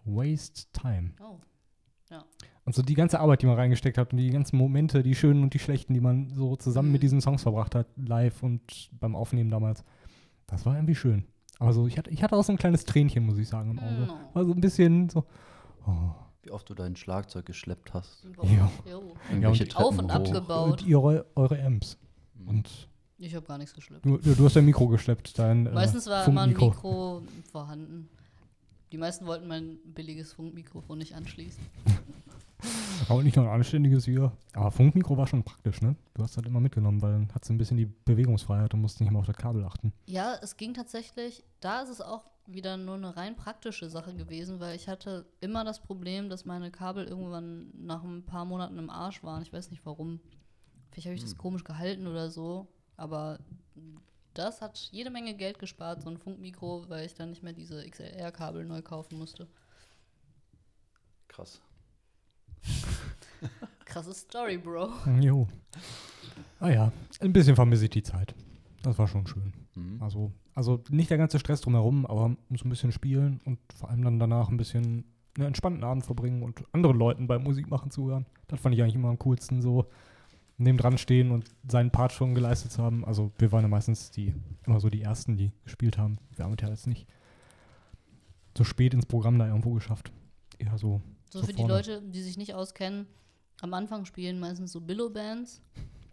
Speaker 6: Waste Time.
Speaker 5: Oh.
Speaker 6: Und so die ganze Arbeit, die man reingesteckt hat und die ganzen Momente, die schönen und die schlechten, die man so zusammen
Speaker 5: Mhm.
Speaker 6: mit diesen Songs verbracht hat, live und beim Aufnehmen damals. Das war irgendwie schön. Aber so, ich hatte, ich hatte auch so ein kleines Tränchen, muss ich sagen, im Auge.
Speaker 5: No.
Speaker 6: War so ein bisschen so, oh.
Speaker 2: Wie oft du dein Schlagzeug geschleppt hast.
Speaker 6: Ja.
Speaker 5: Jo.
Speaker 2: Irgendwelche
Speaker 6: und-
Speaker 5: Auf und
Speaker 2: hoch.
Speaker 5: abgebaut.
Speaker 6: Und eure, eure Amps.
Speaker 2: Mhm.
Speaker 6: Und
Speaker 5: Ich habe gar nichts geschleppt.
Speaker 6: du, du hast dein Mikro geschleppt, dein äh,
Speaker 5: Meistens war immer ein. Mikro vorhanden. Die meisten wollten mein billiges Funkmikrofon nicht anschließen.
Speaker 6: Auch nicht nur ein anständiges hier. Aber Funkmikro war schon praktisch, ne? Du hast das immer mitgenommen, weil dann hat ein bisschen die Bewegungsfreiheit und musst nicht immer auf das Kabel achten.
Speaker 5: Ja, es ging tatsächlich, da ist es auch wieder nur eine rein praktische Sache gewesen, weil ich hatte immer das Problem, dass meine Kabel irgendwann nach ein paar Monaten im Arsch waren. Ich weiß nicht warum. Vielleicht habe ich das komisch gehalten oder so, aber das hat jede Menge Geld gespart, so ein Funkmikro, weil ich dann nicht mehr diese XLR-Kabel neu kaufen musste.
Speaker 2: Krass.
Speaker 5: Krasse Story, Bro.
Speaker 6: Jo. Ah ja, ein bisschen vermisse ich die Zeit. Das war schon schön.
Speaker 2: Mhm.
Speaker 6: Also, also nicht der ganze Stress drumherum, aber so ein bisschen spielen und vor allem dann danach ein bisschen einen entspannten Abend verbringen und anderen Leuten beim Musikmachen zuhören. Das fand ich eigentlich immer am coolsten so. Nebendran stehen und seinen Part schon geleistet zu haben. Also wir waren ja meistens die, immer so die Ersten, die gespielt haben. Wir haben es ja jetzt nicht so spät ins Programm da irgendwo geschafft. Eher so.
Speaker 5: So,
Speaker 6: so
Speaker 5: für die
Speaker 6: vorne.
Speaker 5: Leute, die sich nicht auskennen, am Anfang spielen meistens so Billow-Bands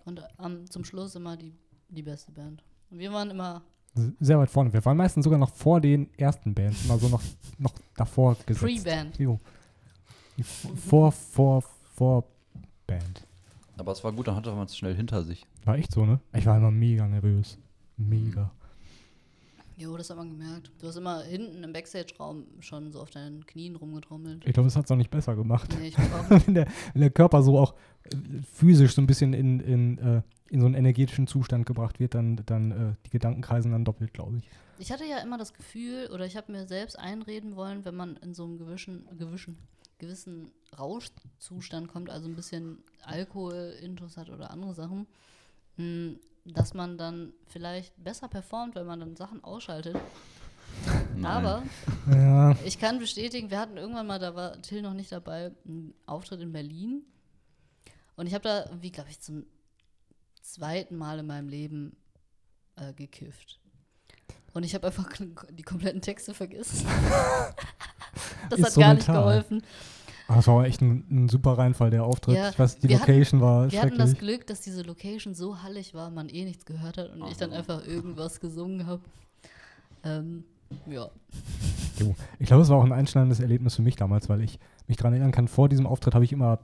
Speaker 5: und am, zum Schluss immer die, die beste Band. Und wir waren immer
Speaker 6: Sehr weit vorne. Wir waren meistens sogar noch vor den ersten Bands, immer so noch, noch davor gesetzt.
Speaker 5: Pre-Band.
Speaker 6: Jo. Die vor, vor, vor Band.
Speaker 2: Aber es war gut, dann hatte man es schnell hinter sich.
Speaker 6: War echt so, ne? Ich war immer mega nervös. Mega.
Speaker 5: Jo, das hat man gemerkt. Du hast immer hinten im Backstage-Raum schon so auf deinen Knien rumgetrommelt.
Speaker 6: Ich glaube, es hat es auch nicht besser gemacht.
Speaker 5: Nee, ich auch nicht.
Speaker 6: wenn, der, wenn der Körper so auch äh, physisch so ein bisschen in, in, äh, in so einen energetischen Zustand gebracht wird, dann, dann äh, die Gedanken kreisen dann doppelt, glaube ich.
Speaker 5: Ich hatte ja immer das Gefühl, oder ich habe mir selbst einreden wollen, wenn man in so einem gewischen, gewischen, gewissen Rauschzustand kommt, also ein bisschen Alkohol, Intus hat oder andere Sachen, mh, dass man dann vielleicht besser performt, wenn man dann Sachen ausschaltet.
Speaker 2: Nein.
Speaker 5: Aber
Speaker 6: Ja,
Speaker 5: ich kann bestätigen, wir hatten irgendwann mal, da war Till noch nicht dabei, einen Auftritt in Berlin. Und ich habe da, wie glaube ich, zum zweiten Mal in meinem Leben äh, gekifft. Und ich habe einfach die kompletten Texte vergessen. das hat
Speaker 6: so
Speaker 5: gar nicht geholfen.
Speaker 6: aber das war echt ein, ein super Reinfall, der Auftritt.
Speaker 5: Ja,
Speaker 6: ich weiß, die
Speaker 5: wir hatten-
Speaker 6: Location war
Speaker 5: Wir hatten das. Glück, dass diese Location so hallig war, man eh nichts gehört hat und ich dann einfach irgendwas gesungen habe. Ähm, ja.
Speaker 6: Ich glaube, es war auch ein einschneidendes Erlebnis für mich damals, weil ich mich daran erinnern kann, vor diesem Auftritt habe ich immer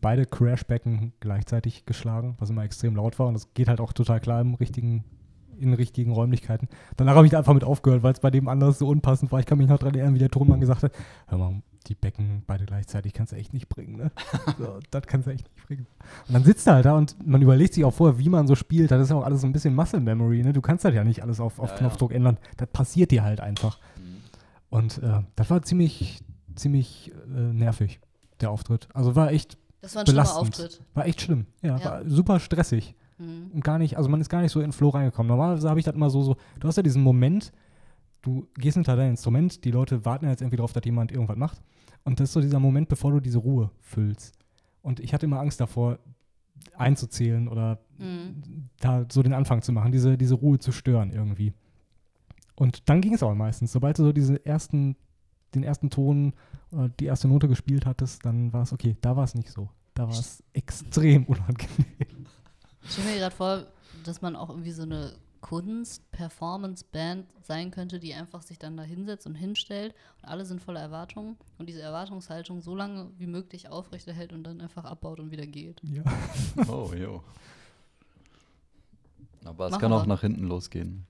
Speaker 6: beide Crashbecken gleichzeitig geschlagen, was immer extrem laut war. Und das geht halt auch total klar im richtigen, in richtigen Räumlichkeiten. Danach habe ich da einfach mit aufgehört, weil es bei dem anderes so unpassend war. Ich kann mich noch daran erinnern, wie der Tonmann gesagt hat, hör mal, die Becken beide gleichzeitig kannst du echt nicht bringen, ne? so, das kannst du echt nicht bringen. Und dann sitzt er halt da und man überlegt sich auch vorher, wie man so spielt. Das ist ja auch alles so ein bisschen Muscle Memory, ne? Du kannst das ja nicht alles auf, auf
Speaker 2: Ja, ja.
Speaker 6: Knopfdruck ändern. Das passiert dir halt einfach. Und äh, das war ziemlich, ziemlich äh, nervig, der Auftritt. Also war echt,
Speaker 5: Das war ein schlimmer
Speaker 6: Belastend.
Speaker 5: Auftritt.
Speaker 6: war echt schlimm. Ja,
Speaker 5: Ja.
Speaker 6: war super stressig.
Speaker 5: Mhm.
Speaker 6: Und gar nicht, also man ist gar nicht so in den Flow reingekommen. Normalerweise habe ich das immer so, so, du hast ja diesen Moment, du gehst hinter dein Instrument, die Leute warten jetzt irgendwie darauf, dass jemand irgendwas macht. Und das ist so dieser Moment, bevor du diese Ruhe füllst. Und ich hatte immer Angst davor, einzuzählen oder
Speaker 5: Mhm.
Speaker 6: da so den Anfang zu machen, diese, diese Ruhe zu stören irgendwie. Und dann ging es aber meistens. Sobald du so diese ersten, den ersten Ton oder die erste Note gespielt hattest, dann war es okay. Da war es nicht so. Da war es extrem unangenehm.
Speaker 5: Ich stelle mir gerade vor, dass man auch irgendwie so eine Kunst-Performance-Band sein könnte, die einfach sich dann da hinsetzt und hinstellt und alle sind voller Erwartungen und diese Erwartungshaltung so lange wie möglich aufrechterhält und dann einfach abbaut und wieder geht.
Speaker 6: Ja.
Speaker 2: Oh, jo. Aber es
Speaker 5: Machen
Speaker 2: kann
Speaker 5: wir.
Speaker 2: auch nach hinten losgehen.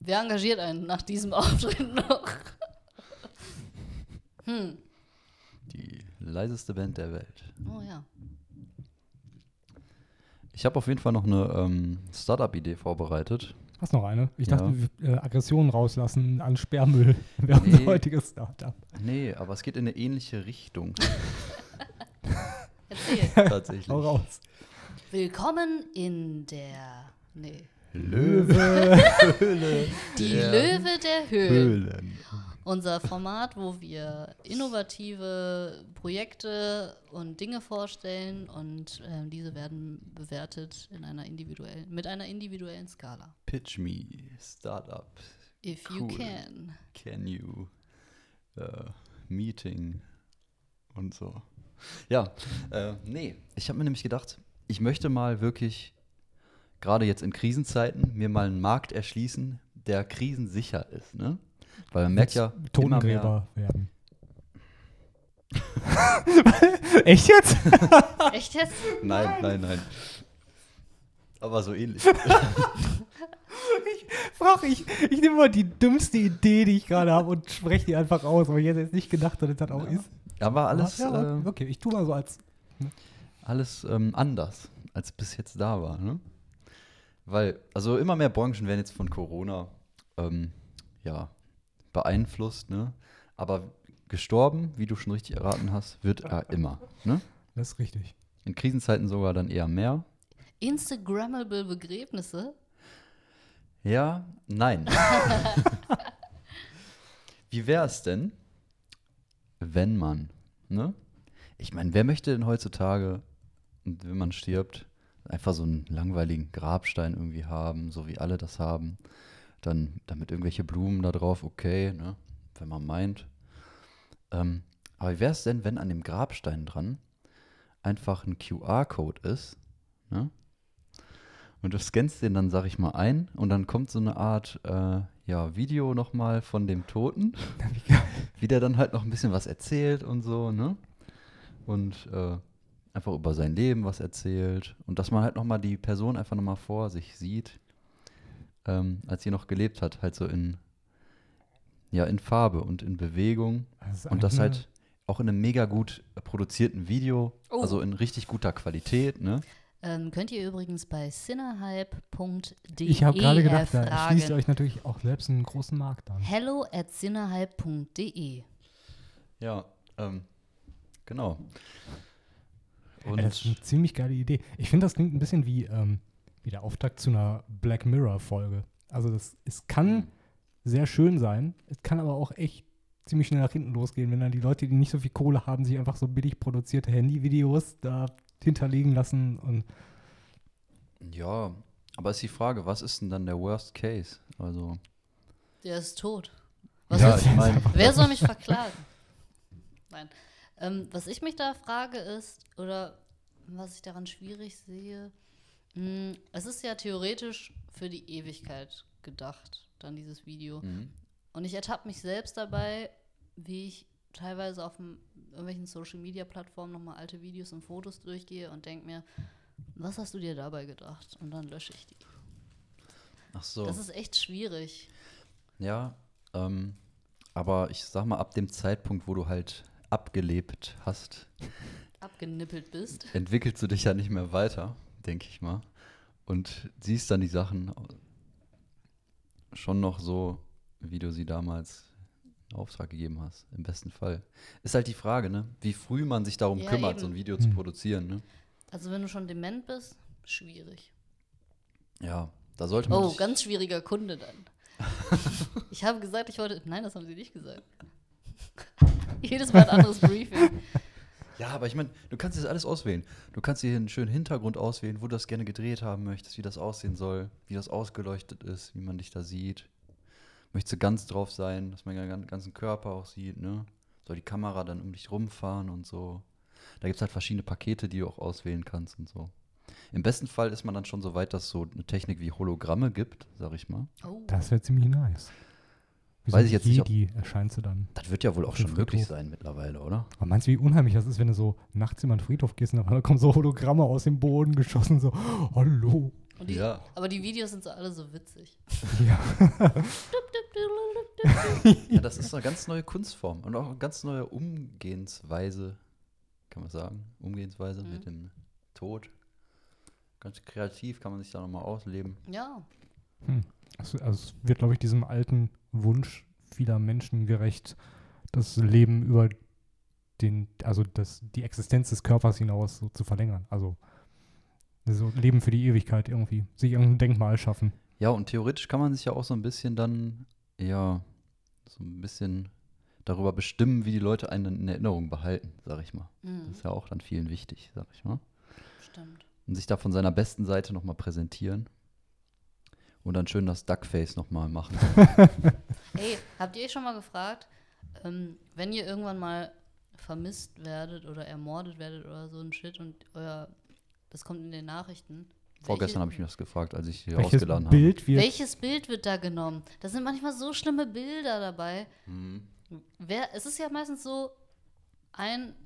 Speaker 5: Wer engagiert einen nach diesem Auftritt noch? hm.
Speaker 2: Die leiseste Band der Welt.
Speaker 5: Oh ja.
Speaker 2: Ich habe auf jeden Fall noch eine ähm, Startup-Idee vorbereitet.
Speaker 6: Hast noch eine? Ich
Speaker 2: Ja.
Speaker 6: dachte, wir, äh, Aggressionen rauslassen an Sperrmüll wäre
Speaker 2: Nee.
Speaker 6: unser heutiges Startup.
Speaker 2: Nee, aber es geht in eine ähnliche Richtung.
Speaker 5: Erzähl.
Speaker 2: Tatsächlich.
Speaker 6: Hau raus.
Speaker 5: Willkommen in der. Nee.
Speaker 2: Löwe.
Speaker 5: Die
Speaker 2: Der
Speaker 5: Löwe der Höhlen.
Speaker 2: Höhlen.
Speaker 5: Unser Format, wo wir innovative Projekte und Dinge vorstellen und ähm, diese werden bewertet in einer individuellen, mit einer individuellen Skala.
Speaker 2: Pitch me, Startup.
Speaker 5: If you
Speaker 2: Cool.
Speaker 5: can.
Speaker 2: Can you? Äh, Meeting und so. Ja, äh, nee, ich habe mir nämlich gedacht, ich möchte mal wirklich, gerade jetzt in Krisenzeiten, mir mal einen Markt erschließen, der krisensicher ist, ne? Weil man merkt ja immer mehr,
Speaker 6: Totengräber werden. Echt jetzt?
Speaker 5: Echt jetzt?
Speaker 2: Nein, nein, nein. Aber so ähnlich.
Speaker 6: Frag ich, ich nehme mal die dümmste Idee, die ich gerade habe und spreche die einfach aus, weil ich hätte jetzt nicht gedacht, dass das auch ist.
Speaker 2: Aber alles,
Speaker 6: ja,
Speaker 2: äh,
Speaker 6: okay, ich tue mal so als.
Speaker 2: alles ähm, anders, als bis jetzt da war. Ne? Weil, also immer mehr Branchen werden jetzt von Corona ähm, ja, beeinflusst, ne? aber gestorben, wie du schon richtig erraten hast, wird er immer. Ne?
Speaker 6: Das ist richtig.
Speaker 2: In Krisenzeiten sogar dann eher mehr.
Speaker 5: Instagrammable Begräbnisse?
Speaker 2: Ja, nein. Wie wäre es denn, wenn man, ne? Ich meine, wer möchte denn heutzutage, wenn man stirbt, einfach so einen langweiligen Grabstein irgendwie haben, so wie alle das haben. Dann damit irgendwelche Blumen da drauf, okay, ne, wenn man meint. Ähm, aber wie wäre es denn, wenn an dem Grabstein dran einfach ein QR-Code ist, ne? Und du scannst den dann, sag ich mal, ein und dann kommt so eine Art äh, ja, Video nochmal von dem Toten, wie der dann halt noch ein bisschen was erzählt und so, ne? Und äh, einfach über sein Leben was erzählt und dass man halt nochmal die Person einfach nochmal vor sich sieht, ähm, als sie noch gelebt hat, halt so in, ja, in Farbe und in Bewegung
Speaker 6: Das
Speaker 2: und das halt auch in einem mega gut produzierten Video,
Speaker 5: Oh.
Speaker 2: also in richtig guter Qualität, ne?
Speaker 5: Ähm, könnt ihr übrigens bei cinnahype.de
Speaker 6: Ich habe gerade gedacht, da schließt ihr euch natürlich auch selbst einen großen Markt an.
Speaker 5: Hello at cinnahype.de.
Speaker 2: Ja, ähm, genau. Und
Speaker 6: Ey, das ist eine ziemlich geile Idee. Ich finde, das klingt ein bisschen wie, ähm, wie der Auftakt zu einer Black Mirror-Folge. Also das, es kann sehr schön sein, es kann aber auch echt ziemlich schnell nach hinten losgehen, wenn dann die Leute, die nicht so viel Kohle haben, sich einfach so billig produzierte Handyvideos da hinterlegen lassen und
Speaker 2: ja, aber ist die Frage, was ist denn dann der Worst Case? Also,
Speaker 5: Der ist tot. Was
Speaker 2: ja,
Speaker 5: ist,
Speaker 2: ich meine,
Speaker 5: wer soll mich verklagen? Nein. Ähm, was ich mich da frage ist, oder was ich daran schwierig sehe, es ist ja theoretisch für die Ewigkeit gedacht, dann dieses Video.
Speaker 2: mhm.
Speaker 5: Und ich ertappe mich selbst dabei, wie ich teilweise auf irgendwelchen Social-Media-Plattformen nochmal alte Videos und Fotos durchgehe und denke mir, was hast du dir dabei gedacht? Und dann lösche ich die.
Speaker 2: ach so.
Speaker 5: Das ist echt schwierig.
Speaker 2: Ja, ähm, aber ich sag mal, ab dem Zeitpunkt, wo du halt abgelebt hast,
Speaker 5: Abgenippelt bist.
Speaker 2: entwickelst du dich ja nicht mehr weiter, denke ich mal. Und siehst dann die Sachen schon noch so, wie du sie damals in Auftrag gegeben hast, im besten Fall. Ist halt die Frage, ne? Wie früh man sich darum
Speaker 5: Ja,
Speaker 2: kümmert,
Speaker 5: eben.
Speaker 2: so ein Video zu
Speaker 6: Hm.
Speaker 2: produzieren, ne?
Speaker 5: Also wenn du schon dement bist, schwierig.
Speaker 2: Ja, da sollte man.
Speaker 5: Oh,
Speaker 2: sich-
Speaker 5: ganz schwieriger Kunde dann. ich habe gesagt, ich wollte. Nein, das haben sie nicht gesagt. Jedes Mal ein anderes Briefing.
Speaker 2: Ja, aber ich meine, du kannst das alles auswählen. Du kannst dir einen schönen Hintergrund auswählen, wo du das gerne gedreht haben möchtest, wie das aussehen soll, wie das ausgeleuchtet ist, wie man dich da sieht. Möchtest du ganz drauf sein, dass man den gan- ganzen Körper auch sieht, ne? Soll die Kamera dann um dich rumfahren und so. Da gibt es halt verschiedene Pakete, die du auch auswählen kannst und so. Im besten Fall ist man dann schon so weit, dass es so eine Technik wie Hologramme gibt, sag ich mal.
Speaker 5: Oh.
Speaker 6: das wäre ziemlich nice. Wie
Speaker 2: Weiß
Speaker 6: so
Speaker 2: ich jetzt nicht, ob-
Speaker 6: Jedi erscheint sie dann.
Speaker 2: Das wird ja wohl auch schon möglich sein mittlerweile, oder?
Speaker 6: Aber meinst du, wie unheimlich das ist, wenn du so nachts in einen Friedhof gehst und dann kommen so Hologramme aus dem Boden geschossen, so, hallo.
Speaker 5: Und die,
Speaker 2: Ja.
Speaker 5: Aber die Videos sind so alle so witzig.
Speaker 6: Ja.
Speaker 2: Ja, das ist eine ganz neue Kunstform und auch eine ganz neue Umgehensweise, kann man sagen. Umgehensweise
Speaker 5: Mhm.
Speaker 2: mit dem Tod. Ganz kreativ kann man sich da nochmal ausleben.
Speaker 5: Ja.
Speaker 6: Also, also es wird, glaube ich, diesem alten Wunsch vieler Menschen gerecht, das Leben über den, also das, die Existenz des Körpers hinaus so zu verlängern. Also so Leben für die Ewigkeit irgendwie. Sich irgendein Denkmal schaffen.
Speaker 2: Ja, und theoretisch kann man sich ja auch so ein bisschen dann, ja, so ein bisschen darüber bestimmen, wie die Leute einen in Erinnerung behalten, sag ich mal.
Speaker 5: Mhm.
Speaker 2: Das ist ja auch dann vielen wichtig, sag ich mal.
Speaker 5: Stimmt.
Speaker 2: Und sich da von seiner besten Seite nochmal präsentieren. Und dann schön das Duckface nochmal machen.
Speaker 5: Ey, habt ihr euch schon mal gefragt, ähm, wenn ihr irgendwann mal vermisst werdet oder ermordet werdet oder so ein Shit und euer, das kommt in den Nachrichten.
Speaker 2: Vorgestern habe ich mir das gefragt, als ich hier
Speaker 6: Welches
Speaker 2: ausgeladen habe.
Speaker 6: Bild wird
Speaker 5: Welches Bild wird da genommen? Da sind manchmal so schlimme Bilder dabei.
Speaker 2: Mhm.
Speaker 5: Wer, es ist ja meistens so, ein,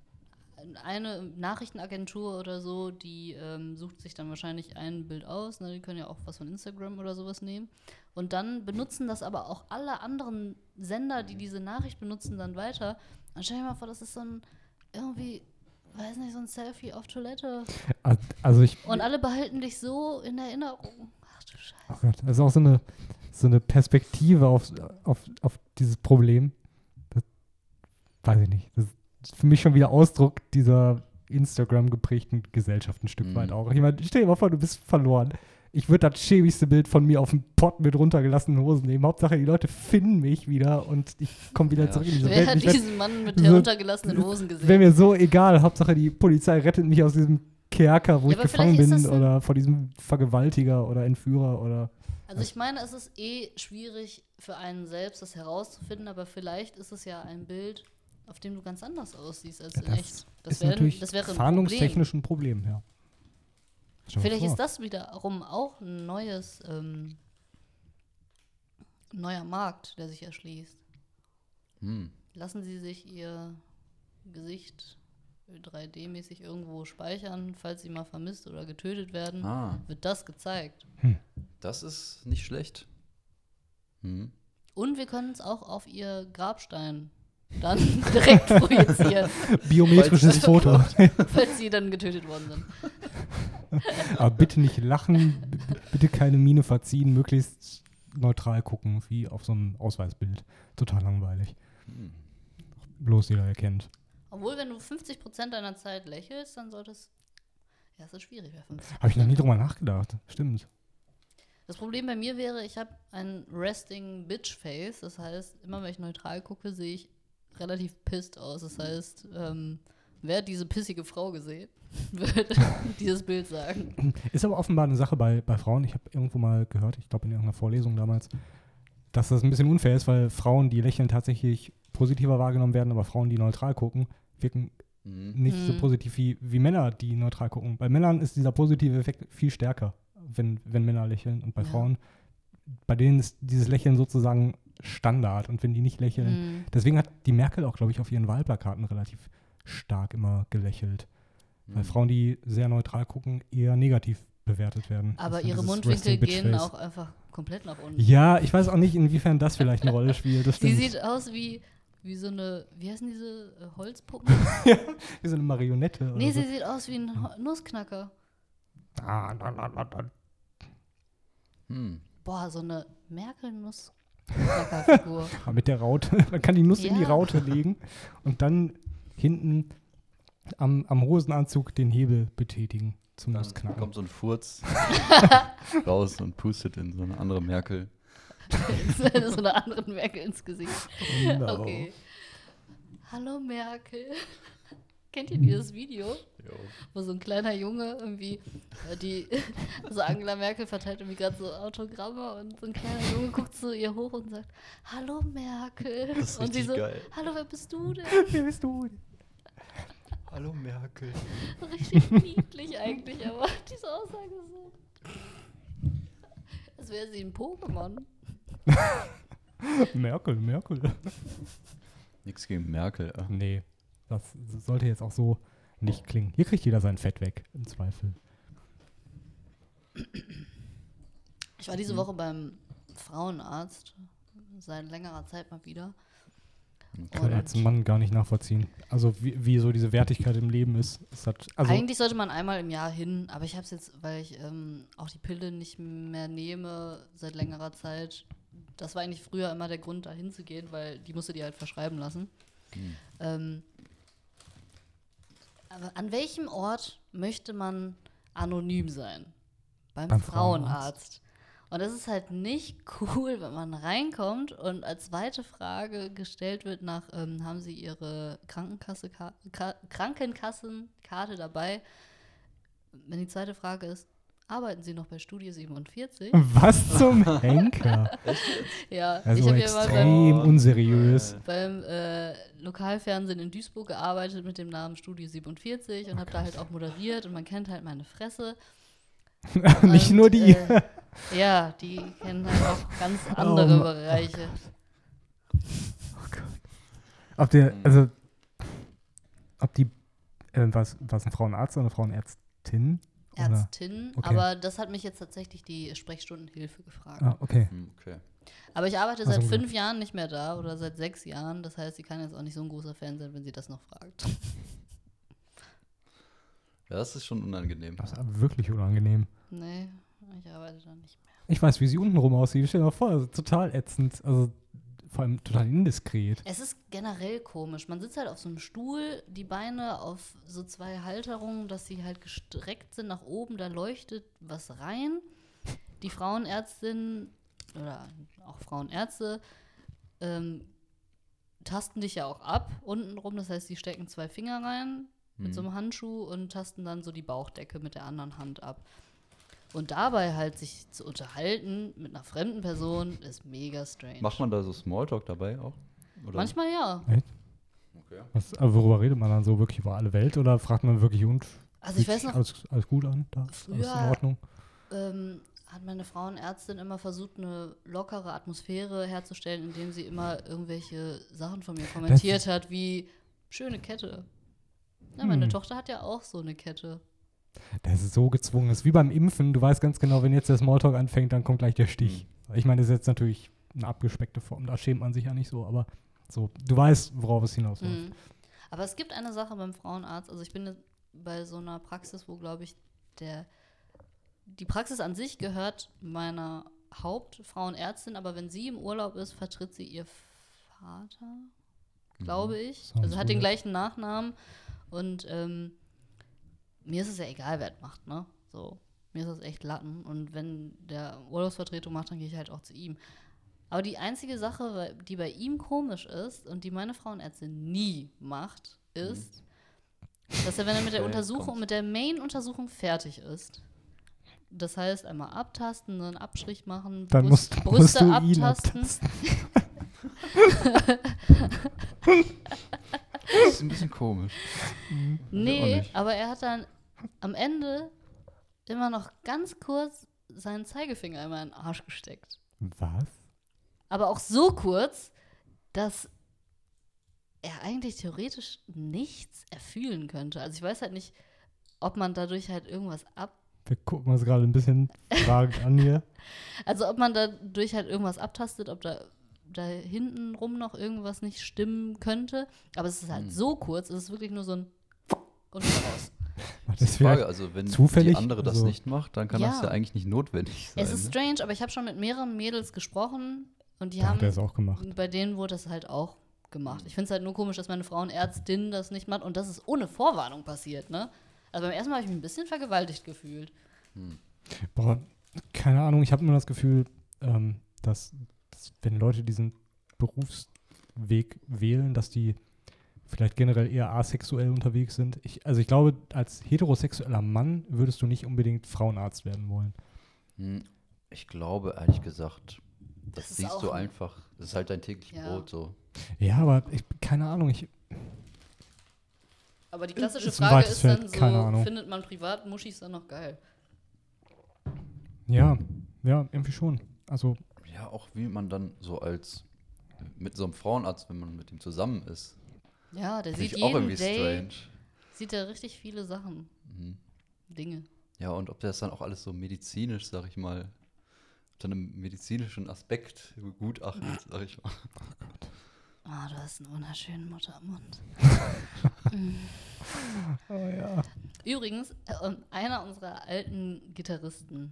Speaker 5: eine Nachrichtenagentur oder so, die ähm, sucht sich dann wahrscheinlich ein Bild aus. Ne? Die können ja auch was von Instagram oder sowas nehmen. Und dann benutzen das aber auch alle anderen Sender, die diese Nachricht benutzen, dann weiter. Und stell dir mal vor, das ist so ein irgendwie, weiß nicht, so ein Selfie auf Toilette.
Speaker 6: also ich
Speaker 5: Und alle behalten dich so in Erinnerung. Ach du Scheiße.
Speaker 6: Oh Gott, das ist auch so eine, so eine Perspektive auf, auf, auf dieses Problem. Das weiß ich nicht. Das ist für mich schon wieder Ausdruck dieser Instagram geprägten Gesellschaft ein Stück
Speaker 2: Mhm.
Speaker 6: weit auch. Ich meine, stell dir mal vor, du bist verloren. Ich würde das schäbigste Bild von mir auf dem Pott mit runtergelassenen Hosen nehmen. Hauptsache, die Leute finden mich wieder und ich komme wieder
Speaker 2: Ja,
Speaker 6: zurück in diese
Speaker 5: Wer
Speaker 6: Welt.
Speaker 5: hat
Speaker 6: Ich werd-
Speaker 5: diesen Mann mit
Speaker 6: so-
Speaker 5: heruntergelassenen Hosen gesehen?
Speaker 6: Wäre mir so egal. Hauptsache, die Polizei rettet mich aus diesem Kerker, wo
Speaker 5: Ja,
Speaker 6: ich gefangen bin oder vor diesem Vergewaltiger oder Entführer oder.
Speaker 5: Also ich meine, es ist eh schwierig für einen selbst, das herauszufinden, aber vielleicht ist es ja ein Bild, auf dem du ganz anders aussiehst als in
Speaker 6: Das
Speaker 5: echt. Das,
Speaker 6: ist
Speaker 5: wäre,
Speaker 6: natürlich
Speaker 5: das wäre ein Problem.
Speaker 6: fahndungstechnisch ein Problem, ja.
Speaker 5: Vielleicht ist das wiederum auch ein neues, ähm, neuer Markt, der sich erschließt.
Speaker 2: Hm.
Speaker 5: Lassen Sie sich Ihr Gesicht 3D-mäßig irgendwo speichern, falls Sie mal vermisst oder getötet werden,
Speaker 2: Ah,
Speaker 5: wird das gezeigt.
Speaker 2: das ist nicht schlecht. Hm.
Speaker 5: Und wir können es auch auf Ihr Grabstein dann direkt projizieren,
Speaker 6: Biometrisches Foto.
Speaker 5: falls Sie dann getötet worden sind.
Speaker 6: Aber bitte nicht lachen, bitte keine Miene verziehen, möglichst neutral gucken, wie auf so einem Ausweisbild. Total langweilig.
Speaker 2: Hm.
Speaker 6: Bloß jeder erkennt.
Speaker 5: Obwohl, wenn du 50% deiner Zeit lächelst, dann sollte es. Ja, es ist schwierig bei 50.
Speaker 6: Habe ich noch nie drüber nachgedacht. Stimmt.
Speaker 5: Das Problem bei mir wäre, ich habe ein Resting Bitch Face. Das heißt, immer wenn ich neutral gucke, sehe ich relativ pissed aus. Das heißt, ähm, wer hat diese pissige Frau gesehen, würde dieses Bild sagen.
Speaker 6: Ist aber offenbar eine Sache bei, bei Frauen. Ich habe irgendwo mal gehört, ich glaube in irgendeiner Vorlesung damals, dass das ein bisschen unfair ist, weil Frauen, die lächeln, tatsächlich positiver wahrgenommen werden, aber Frauen, die neutral gucken, wirken
Speaker 2: Hm.
Speaker 6: nicht so
Speaker 5: Hm.
Speaker 6: positiv wie, wie Männer, die neutral gucken. Bei Männern ist dieser positive Effekt viel stärker, wenn, wenn Männer lächeln. Und bei
Speaker 5: Ja.
Speaker 6: Frauen, bei denen ist dieses Lächeln sozusagen Standard. Und wenn die nicht lächeln,
Speaker 5: Hm.
Speaker 6: deswegen hat die Merkel auch, glaube ich, auf ihren Wahlplakaten relativ stark immer gelächelt. Weil
Speaker 2: Hm.
Speaker 6: Frauen, die sehr neutral gucken, eher negativ bewertet werden.
Speaker 5: Aber ihre Mundwinkel gehen auch einfach komplett nach unten.
Speaker 6: Ja, ich weiß auch nicht, inwiefern das vielleicht eine Rolle spielt. Das
Speaker 5: Sie sieht aus wie, wie so eine, wie heißen diese äh, Holzpuppen?
Speaker 6: Wie so eine Marionette.
Speaker 5: nee,
Speaker 6: oder so.
Speaker 5: sie sieht aus wie ein Nussknacker.
Speaker 6: Ah, na, na, na, na.
Speaker 2: Hm.
Speaker 5: Boah, so eine Merkel-Nussknacker-Figur.
Speaker 6: Aber mit der Raute. Man kann die Nuss in die
Speaker 5: Ja.
Speaker 6: Raute legen und dann hinten am, am Hosenanzug den Hebel betätigen zum
Speaker 2: Dann
Speaker 6: Nussknacken.
Speaker 2: kommt so ein Furz raus und pustet in so eine andere Merkel.
Speaker 5: so einer anderen Merkel ins Gesicht.
Speaker 6: Genau.
Speaker 5: Okay. Hallo Merkel. Kennt ihr dieses Video, wo so ein kleiner Junge irgendwie äh, die, also Angela Merkel verteilt irgendwie gerade so Autogramme und so ein kleiner Junge guckt zu ihr hoch und sagt, Hallo Merkel.
Speaker 2: Das ist
Speaker 5: und sie
Speaker 2: richtig
Speaker 5: so,
Speaker 2: geil.
Speaker 5: Hallo, wer bist du denn?
Speaker 6: Wer bist du?
Speaker 2: Hallo Merkel.
Speaker 5: Richtig niedlich eigentlich, aber diese Aussage ist so. Als wäre sie ein Pokémon.
Speaker 6: Merkel, Merkel.
Speaker 2: Nix gegen Merkel. äh.
Speaker 6: Nee, das sollte jetzt auch so nicht klingen. Hier kriegt jeder sein Fett weg, im Zweifel.
Speaker 5: Ich war diese Woche beim Frauenarzt. Seit längerer Zeit mal wieder.
Speaker 6: Kann ich als Mann gar nicht nachvollziehen. Also wie, wie so diese Wertigkeit im Leben ist. Es hat, also,
Speaker 5: Eigentlich sollte man einmal im Jahr hin, aber ich habe es jetzt, weil ich ähm, auch die Pille nicht mehr nehme seit längerer Zeit. Das war eigentlich früher immer der Grund, da hinzugehen, weil die musste die halt verschreiben lassen.
Speaker 2: Hm.
Speaker 5: Ähm, an welchem Ort möchte man anonym sein? Beim,
Speaker 6: Beim
Speaker 5: Frauenarzt.
Speaker 6: Frauenarzt.
Speaker 5: Und das ist halt nicht cool, wenn man reinkommt und als zweite Frage gestellt wird nach, ähm, haben Sie Ihre Krankenkasse, Ka Ka Krankenkassenkarte dabei? Wenn die zweite Frage ist, arbeiten Sie noch bei Studie 47?
Speaker 6: was zum Henker?
Speaker 5: ja, ich
Speaker 6: Also
Speaker 5: habe ja mal beim,
Speaker 6: unseriös.
Speaker 5: beim äh, Lokalfernsehen in Duisburg gearbeitet mit dem Namen Studie 47 und habe da halt auch moderiert und man kennt halt meine Fresse.
Speaker 6: nicht
Speaker 5: Und,
Speaker 6: nur die.
Speaker 5: Äh, ja, die kennen halt auch ganz andere
Speaker 6: Oh.
Speaker 5: Bereiche.
Speaker 6: Ob der, also, ob die, äh, was, was ein Frauenarzt oder eine Frauenärztin?
Speaker 5: Ärztin,
Speaker 6: Okay.
Speaker 5: aber das hat mich jetzt tatsächlich die Sprechstundenhilfe gefragt.
Speaker 6: Ah, okay.
Speaker 2: Hm, Okay.
Speaker 5: Aber ich arbeite
Speaker 6: Also
Speaker 5: seit
Speaker 6: gut.
Speaker 5: fünf Jahren nicht mehr da oder seit sechs Jahren. Das heißt, sie kann jetzt auch nicht so ein großer Fan sein, wenn sie das noch fragt.
Speaker 2: Ja, das ist schon unangenehm.
Speaker 6: Das ist aber wirklich unangenehm.
Speaker 5: Nee, ich arbeite da nicht mehr.
Speaker 6: Ich weiß, wie sie untenrum aussieht. Stell dir mal vor, ist total ätzend. Also, vor allem total indiskret.
Speaker 5: Es ist generell komisch. Man sitzt halt auf so einem Stuhl, die Beine auf so zwei Halterungen, dass sie halt gestreckt sind nach oben, da leuchtet was rein. Die Frauenärztin oder auch Frauenärzte ähm, tasten dich ja auch ab untenrum, das heißt, sie stecken zwei Finger rein mit so einem Handschuh und tasten dann so die Bauchdecke mit der anderen Hand ab. Und dabei halt sich zu unterhalten mit einer fremden Person ist mega strange.
Speaker 2: Macht man da so Smalltalk dabei auch? Oder?
Speaker 5: Manchmal ja.
Speaker 2: Okay.
Speaker 6: Was, aber worüber redet man dann so wirklich über alle Welt oder fragt man wirklich und
Speaker 5: Also ich weiß noch,
Speaker 6: alles, alles gut an? Da? Alles in
Speaker 5: Früher-
Speaker 6: Ordnung?
Speaker 5: ähm, hat meine Frauenärztin immer versucht, eine lockere Atmosphäre herzustellen, indem sie immer irgendwelche Sachen von mir kommentiert hat, wie schöne Kette. Ja, meine
Speaker 6: Hm.
Speaker 5: Tochter hat ja auch so eine Kette.
Speaker 6: Das ist so gezwungen. Das ist wie beim Impfen. Du weißt ganz genau, wenn jetzt der Smalltalk anfängt, dann kommt gleich der Stich.
Speaker 2: Hm.
Speaker 6: Ich meine, das ist jetzt natürlich eine abgespeckte Form. Da schämt man sich ja nicht so, aber so, du weißt, worauf es hinausläuft.
Speaker 5: Mhm. Aber es gibt eine Sache beim Frauenarzt. Also ich bin jetzt bei so einer Praxis, wo, glaube ich, der die Praxis an sich gehört meiner Hauptfrauenärztin, aber wenn sie im Urlaub ist, vertritt sie ihr Vater, glaube ich.
Speaker 6: Sounds
Speaker 5: also hat den gleichen Nachnamen. Und ähm, mir ist es ja egal, wer es macht, ne? So, mir ist das echt Latten. Und wenn der Urlaubsvertretung macht, dann gehe ich halt auch zu ihm. Aber die einzige Sache, die bei ihm komisch ist und die meine Frauenärztin nie macht, ist, dass er, wenn er mit der Untersuchung, mit der Main-Untersuchung fertig ist, das heißt, einmal abtasten, einen Abstrich machen,
Speaker 6: Dann
Speaker 5: Brust-
Speaker 6: musst, musst du ihn
Speaker 5: abtasten.
Speaker 6: abtasten.
Speaker 2: Das ist ein bisschen komisch.
Speaker 5: Nee, aber er hat dann am Ende immer noch ganz kurz seinen Zeigefinger einmal in den Arsch gesteckt.
Speaker 6: Was?
Speaker 5: Aber auch so kurz, dass er eigentlich theoretisch nichts erfühlen könnte. Also ich weiß halt nicht, ob man dadurch halt irgendwas ab.
Speaker 6: Wir gucken uns gerade ein bisschen fragend an hier.
Speaker 5: Also ob man dadurch halt irgendwas abtastet, ob da, da hinten rum noch irgendwas nicht stimmen könnte. Aber es ist halt
Speaker 2: Hm.
Speaker 5: so kurz, es ist wirklich nur so ein und raus.
Speaker 2: Das
Speaker 6: das
Speaker 2: Frage, also wenn
Speaker 6: zufällig?
Speaker 2: die andere das
Speaker 6: Also-
Speaker 2: nicht macht, dann kann das
Speaker 5: Ja.
Speaker 2: ja eigentlich nicht notwendig sein.
Speaker 5: Es ist
Speaker 2: ne?
Speaker 5: strange, aber ich habe schon mit mehreren Mädels gesprochen und die
Speaker 6: da
Speaker 5: haben
Speaker 6: hat es auch gemacht.
Speaker 5: bei denen wurde das halt auch gemacht. Ich finde es halt nur komisch, dass meine Frauenärztin das nicht macht und das ist ohne Vorwarnung passiert, ne? Also beim ersten Mal habe ich mich ein bisschen vergewaltigt gefühlt.
Speaker 6: Boah, keine Ahnung, ich habe immer das Gefühl, ähm, dass, dass wenn Leute diesen Berufsweg wählen, dass die vielleicht generell eher asexuell unterwegs sind. Ich, also ich glaube, als heterosexueller Mann würdest du nicht unbedingt Frauenarzt werden wollen.
Speaker 2: Hm, Ich glaube, ehrlich gesagt, das,
Speaker 5: Das
Speaker 2: siehst du
Speaker 5: ein-
Speaker 2: einfach. Das ist halt dein täglich
Speaker 5: Ja.
Speaker 2: Brot so.
Speaker 6: Ja, aber ich, keine Ahnung, ich,
Speaker 5: Aber die klassische
Speaker 6: Ist
Speaker 5: Frage ist dann so, findet man privat Muschis dann noch geil?
Speaker 6: ja, ja, irgendwie schon. Also,
Speaker 2: Ja, auch wie man dann so als mit so einem Frauenarzt, wenn man mit ihm zusammen ist,
Speaker 5: Ja, der
Speaker 2: finde
Speaker 5: sieht
Speaker 2: ich auch
Speaker 5: jeden
Speaker 2: irgendwie
Speaker 5: Day,
Speaker 2: strange.
Speaker 5: sieht er richtig viele Sachen,
Speaker 2: Mhm.
Speaker 5: Dinge.
Speaker 2: Ja, und ob der das dann auch alles so medizinisch, sag ich mal, unter einem medizinischen Aspekt begutachtet, sag ich mal.
Speaker 5: Ah, du hast einen wunderschönen Muttermund.
Speaker 6: oh ja.
Speaker 5: Übrigens, äh, einer unserer alten Gitarristen.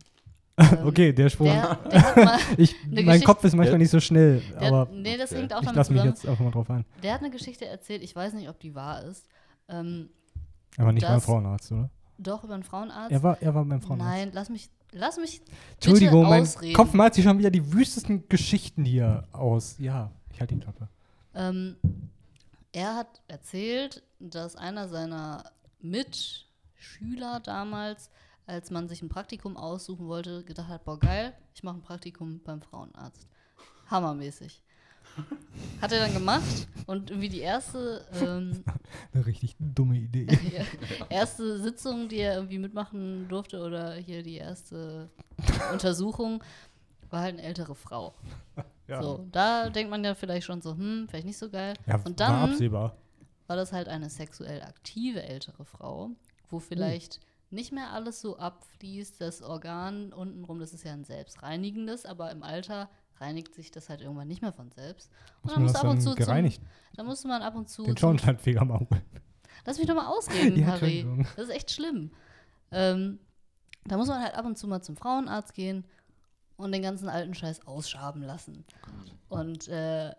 Speaker 5: Ähm,
Speaker 6: okay, der Sprung.
Speaker 5: Der, der
Speaker 6: ich, mein
Speaker 5: Geschichte-
Speaker 6: Kopf ist manchmal
Speaker 2: Der-
Speaker 6: nicht so schnell,
Speaker 5: der,
Speaker 6: aber
Speaker 5: nee, das
Speaker 2: Okay.
Speaker 5: hängt auch
Speaker 6: ich
Speaker 5: damit
Speaker 6: lasse mich jetzt einfach mal drauf ein.
Speaker 5: Der hat eine Geschichte erzählt, ich weiß nicht, ob die wahr ist. Ähm,
Speaker 6: Aber nicht beim Frauenarzt, oder?
Speaker 5: doch über einen Frauenarzt.
Speaker 6: Er war, er war beim Frauenarzt.
Speaker 5: Nein, lass mich, lass mich
Speaker 6: Entschuldigung,
Speaker 5: bitte
Speaker 6: mein
Speaker 5: ausreden.
Speaker 6: Kopf malt sich schon wieder die wüstesten Geschichten hier aus. Ja, ich halte die Klappe.
Speaker 5: Ähm, er hat erzählt, dass einer seiner Mitschüler damals, als man sich ein Praktikum aussuchen wollte, gedacht hat, boah geil, ich mache ein Praktikum beim Frauenarzt. Hammermäßig. Hat er dann gemacht und irgendwie die erste, ähm,
Speaker 6: Eine richtig dumme Idee.
Speaker 5: erste Sitzung, die er irgendwie mitmachen durfte oder hier die erste Untersuchung, war halt eine ältere Frau. So, da denkt man ja vielleicht schon so, hm, vielleicht nicht so geil.
Speaker 6: ja
Speaker 5: und
Speaker 6: war
Speaker 5: dann
Speaker 6: absehbar.
Speaker 5: war das halt eine sexuell aktive ältere Frau, wo vielleicht nicht mehr alles so abfließt, das Organ untenrum, das ist ja ein selbstreinigendes, aber im Alter reinigt sich das halt irgendwann nicht mehr von selbst. Und
Speaker 6: Muss
Speaker 5: dann
Speaker 6: das
Speaker 5: ab und zu
Speaker 6: gereinigt?
Speaker 5: dann musste man ab und zu
Speaker 6: Den Schornsteinfeger mal holen.
Speaker 5: Lass mich doch mal ausreden,
Speaker 6: Ja,
Speaker 5: Harry. Das ist echt schlimm. Ähm, da muss man halt ab und zu mal zum Frauenarzt gehen und den ganzen alten Scheiß ausschaben lassen. Und äh,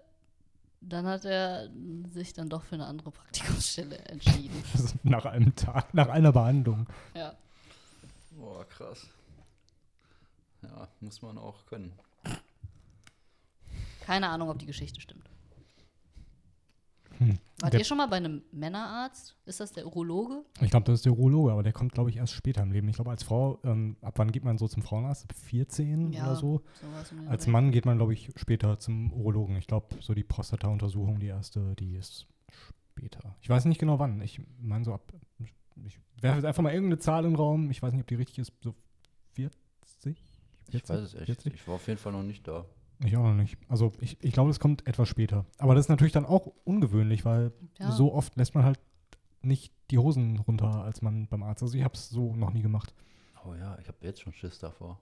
Speaker 5: dann hat er sich dann doch für eine andere Praktikumsstelle entschieden.
Speaker 6: Ist nach einem Tag, nach einer Behandlung.
Speaker 5: Ja.
Speaker 2: Boah, krass. Ja, muss man auch können.
Speaker 5: Keine Ahnung, ob die Geschichte stimmt.
Speaker 6: Hm.
Speaker 5: Wart
Speaker 6: Der-
Speaker 5: ihr schon mal bei einem Männerarzt? Ist das der Urologe?
Speaker 6: Ich glaube, das ist der Urologe, aber der kommt, glaube ich, erst später im Leben. Ich glaube, als Frau, ähm, ab wann geht man so zum Frauenarzt? Ab 14 oder so? Als. Mann geht man, glaube ich, später zum Urologen. Ich glaube, so die Prostata-Untersuchung, die erste, die ist später. Ich weiß nicht genau wann. Ich meine so ab. Ich werfe jetzt einfach mal irgendeine Zahl in den Raum. Ich weiß nicht, ob die richtig ist. So 40?
Speaker 2: Ich weiß es echt.
Speaker 6: 40?
Speaker 2: Ich war auf jeden Fall noch nicht da.
Speaker 6: Ich auch noch nicht. Also ich, ich glaube, das kommt etwas später. Aber das ist natürlich dann auch ungewöhnlich, weil
Speaker 5: Ja.
Speaker 6: so oft lässt man halt nicht die Hosen runter als Mann beim Arzt. Also ich habe es so noch nie gemacht.
Speaker 2: Oh ja, ich habe jetzt schon Schiss davor.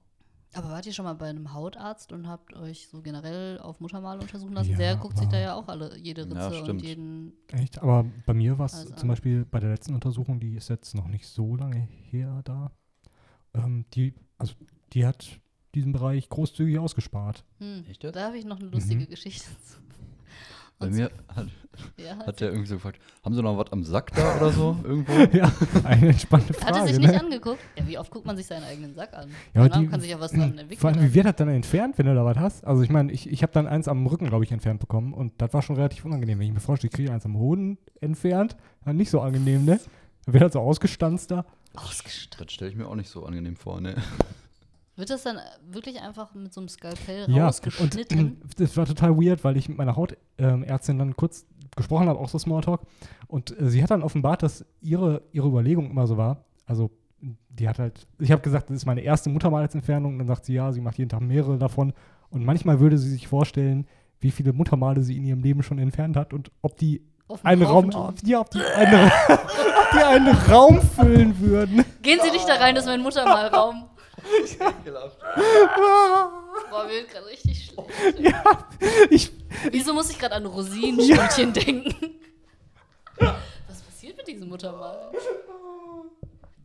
Speaker 5: Aber wart ihr schon mal bei einem Hautarzt und habt euch so generell auf Muttermal untersuchen lassen?
Speaker 6: Ja,
Speaker 5: Der guckt sich da ja auch alle, jede
Speaker 2: Ja,
Speaker 5: Ritze und
Speaker 2: stimmt.
Speaker 5: jeden.
Speaker 6: Echt? Aber bei mir war es zum Beispiel bei der letzten Untersuchung, die ist jetzt noch nicht so lange her da. Ähm, die, also die hat diesen Bereich großzügig ausgespart.
Speaker 5: Hm,
Speaker 2: Echt jetzt?
Speaker 5: da habe ich noch eine lustige
Speaker 6: Mhm.
Speaker 5: Geschichte zu.
Speaker 2: Bei
Speaker 5: Und
Speaker 2: mir hat,
Speaker 5: Ja,
Speaker 2: hat der irgendwie so gefragt, haben Sie noch was am Sack da oder so irgendwo?
Speaker 6: ja, eine entspannte
Speaker 5: Hat er
Speaker 6: Frage.
Speaker 5: sich nicht
Speaker 6: ne?
Speaker 5: angeguckt? Ja, wie oft guckt man sich seinen eigenen Sack an?
Speaker 6: Ja,
Speaker 5: Danach
Speaker 6: die,
Speaker 5: kann sich ja was dann entwickeln.
Speaker 6: Vor allem, wie wird das dann entfernt, wenn du da was hast? Also ich meine, ich, ich habe dann eins am Rücken, glaube ich, entfernt bekommen und das war schon relativ unangenehm. Wenn ich mir vorstelle, ich kriege eins am Hoden entfernt, dann nicht so angenehm, ne? Dann wird das so ausgestanzt da.
Speaker 5: Ausgestattet.
Speaker 2: Das stelle ich mir auch nicht so angenehm vor, ne?
Speaker 5: Wird das dann wirklich einfach mit so einem Skalpell
Speaker 6: Ja, und
Speaker 5: rausgeschnitten?
Speaker 6: das war total weird, weil ich mit meiner Hautärztin dann kurz gesprochen habe, auch so Smalltalk. Und äh, sie hat dann offenbart, dass ihre, ihre Überlegung immer so war. Also, die hat halt, ich habe gesagt, das ist meine erste Muttermalsentfernung. Und dann sagt sie, ja, sie macht jeden Tag mehrere davon. Und manchmal würde sie sich vorstellen, wie viele Muttermale sie in ihrem Leben schon entfernt hat und ob die
Speaker 5: Auf
Speaker 6: einen Raum, ob die, ob die, eine, ob die einen Raum füllen würden.
Speaker 5: Gehen Sie nicht da rein, das ist mein Muttermalraum. Boah, mir wird gerade richtig schlecht.
Speaker 6: Ja, ich,
Speaker 5: Wieso muss ich gerade an Rosinenstückchen denken? Was passiert mit diesem Muttermal?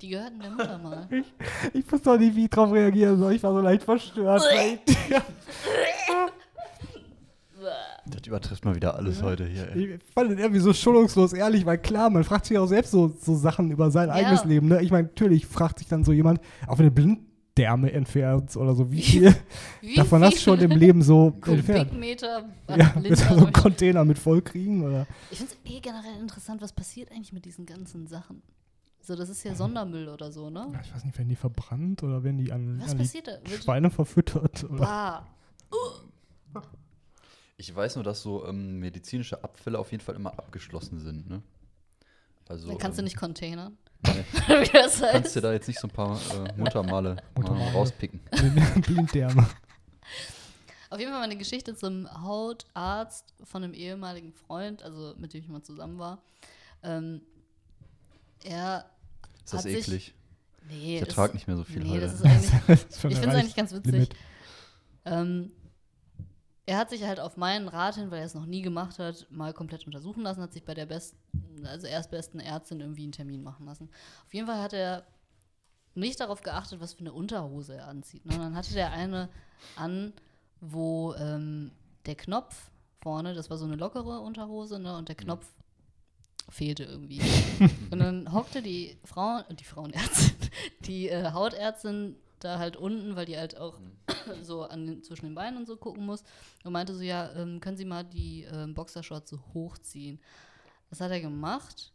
Speaker 5: Die gehörten der Muttermal.
Speaker 6: ich wusste doch nicht, wie ich drauf reagieren soll. Ich war so leicht verstört. ich.
Speaker 2: Das übertrifft mal wieder alles heute hier, ey.
Speaker 6: Ich fand das irgendwie so schonungslos ehrlich, weil klar, man fragt sich auch selbst so, so Sachen über sein
Speaker 5: Ja.
Speaker 6: eigenes Leben. Ne? Ich meine, natürlich fragt sich dann so jemand, auch wenn du Blinddärme entfernst oder so, wie viel
Speaker 5: Wie
Speaker 6: davon hast du schon im Leben so entfernt?
Speaker 5: Kubikmeter
Speaker 6: Ja,
Speaker 5: an
Speaker 6: willst du so einen. Container mit voll kriegen? Oder?
Speaker 5: Ich finde es eh generell interessant, was passiert eigentlich mit diesen ganzen Sachen. So, das ist ja Sondermüll oder so, ne?
Speaker 6: Ja, Ich weiß nicht, werden die verbrannt oder werden die an,
Speaker 5: Was
Speaker 6: an die
Speaker 5: passiert da?
Speaker 6: Schweine verfüttert? Oder?
Speaker 5: bah.
Speaker 2: Ich weiß nur, dass so ähm, medizinische Abfälle auf jeden Fall immer abgeschlossen sind, ne? Also,
Speaker 5: Dann kannst du
Speaker 2: ähm,
Speaker 5: nicht containern. Wie das heißt.
Speaker 2: kannst dir da jetzt nicht so ein paar äh, Muttermale, mal
Speaker 6: Muttermale.
Speaker 2: rauspicken.
Speaker 6: Blinddärme.
Speaker 5: Auf jeden Fall meine Geschichte zum Hautarzt von einem ehemaligen Freund, also mit dem ich mal zusammen war. Ähm, er
Speaker 2: Ist das
Speaker 5: hat sich-
Speaker 2: eklig?
Speaker 5: Nee,
Speaker 2: Ich ertrage nicht mehr so viel
Speaker 5: nee,
Speaker 2: heute.
Speaker 5: ich finde es eigentlich ganz witzig. Ähm, er hat sich halt auf meinen Rat hin, weil er es noch nie gemacht hat, mal komplett untersuchen lassen, hat sich bei der besten, also erstbesten Ärztin irgendwie einen Termin machen lassen. Auf jeden Fall hat er nicht darauf geachtet, was für eine Unterhose er anzieht. Ne? Und dann hatte der eine an, wo ähm, der Knopf vorne, das war so eine lockere Unterhose, ne? Und der Knopf fehlte irgendwie. und dann hockte die Frau, die Frauenärztin, die äh, Hautärztin da halt unten, weil die halt auch so an den, zwischen den Beinen und so gucken muss und meinte so, ja, ähm, können Sie mal die ähm, Boxershorts so hochziehen. Das hat er gemacht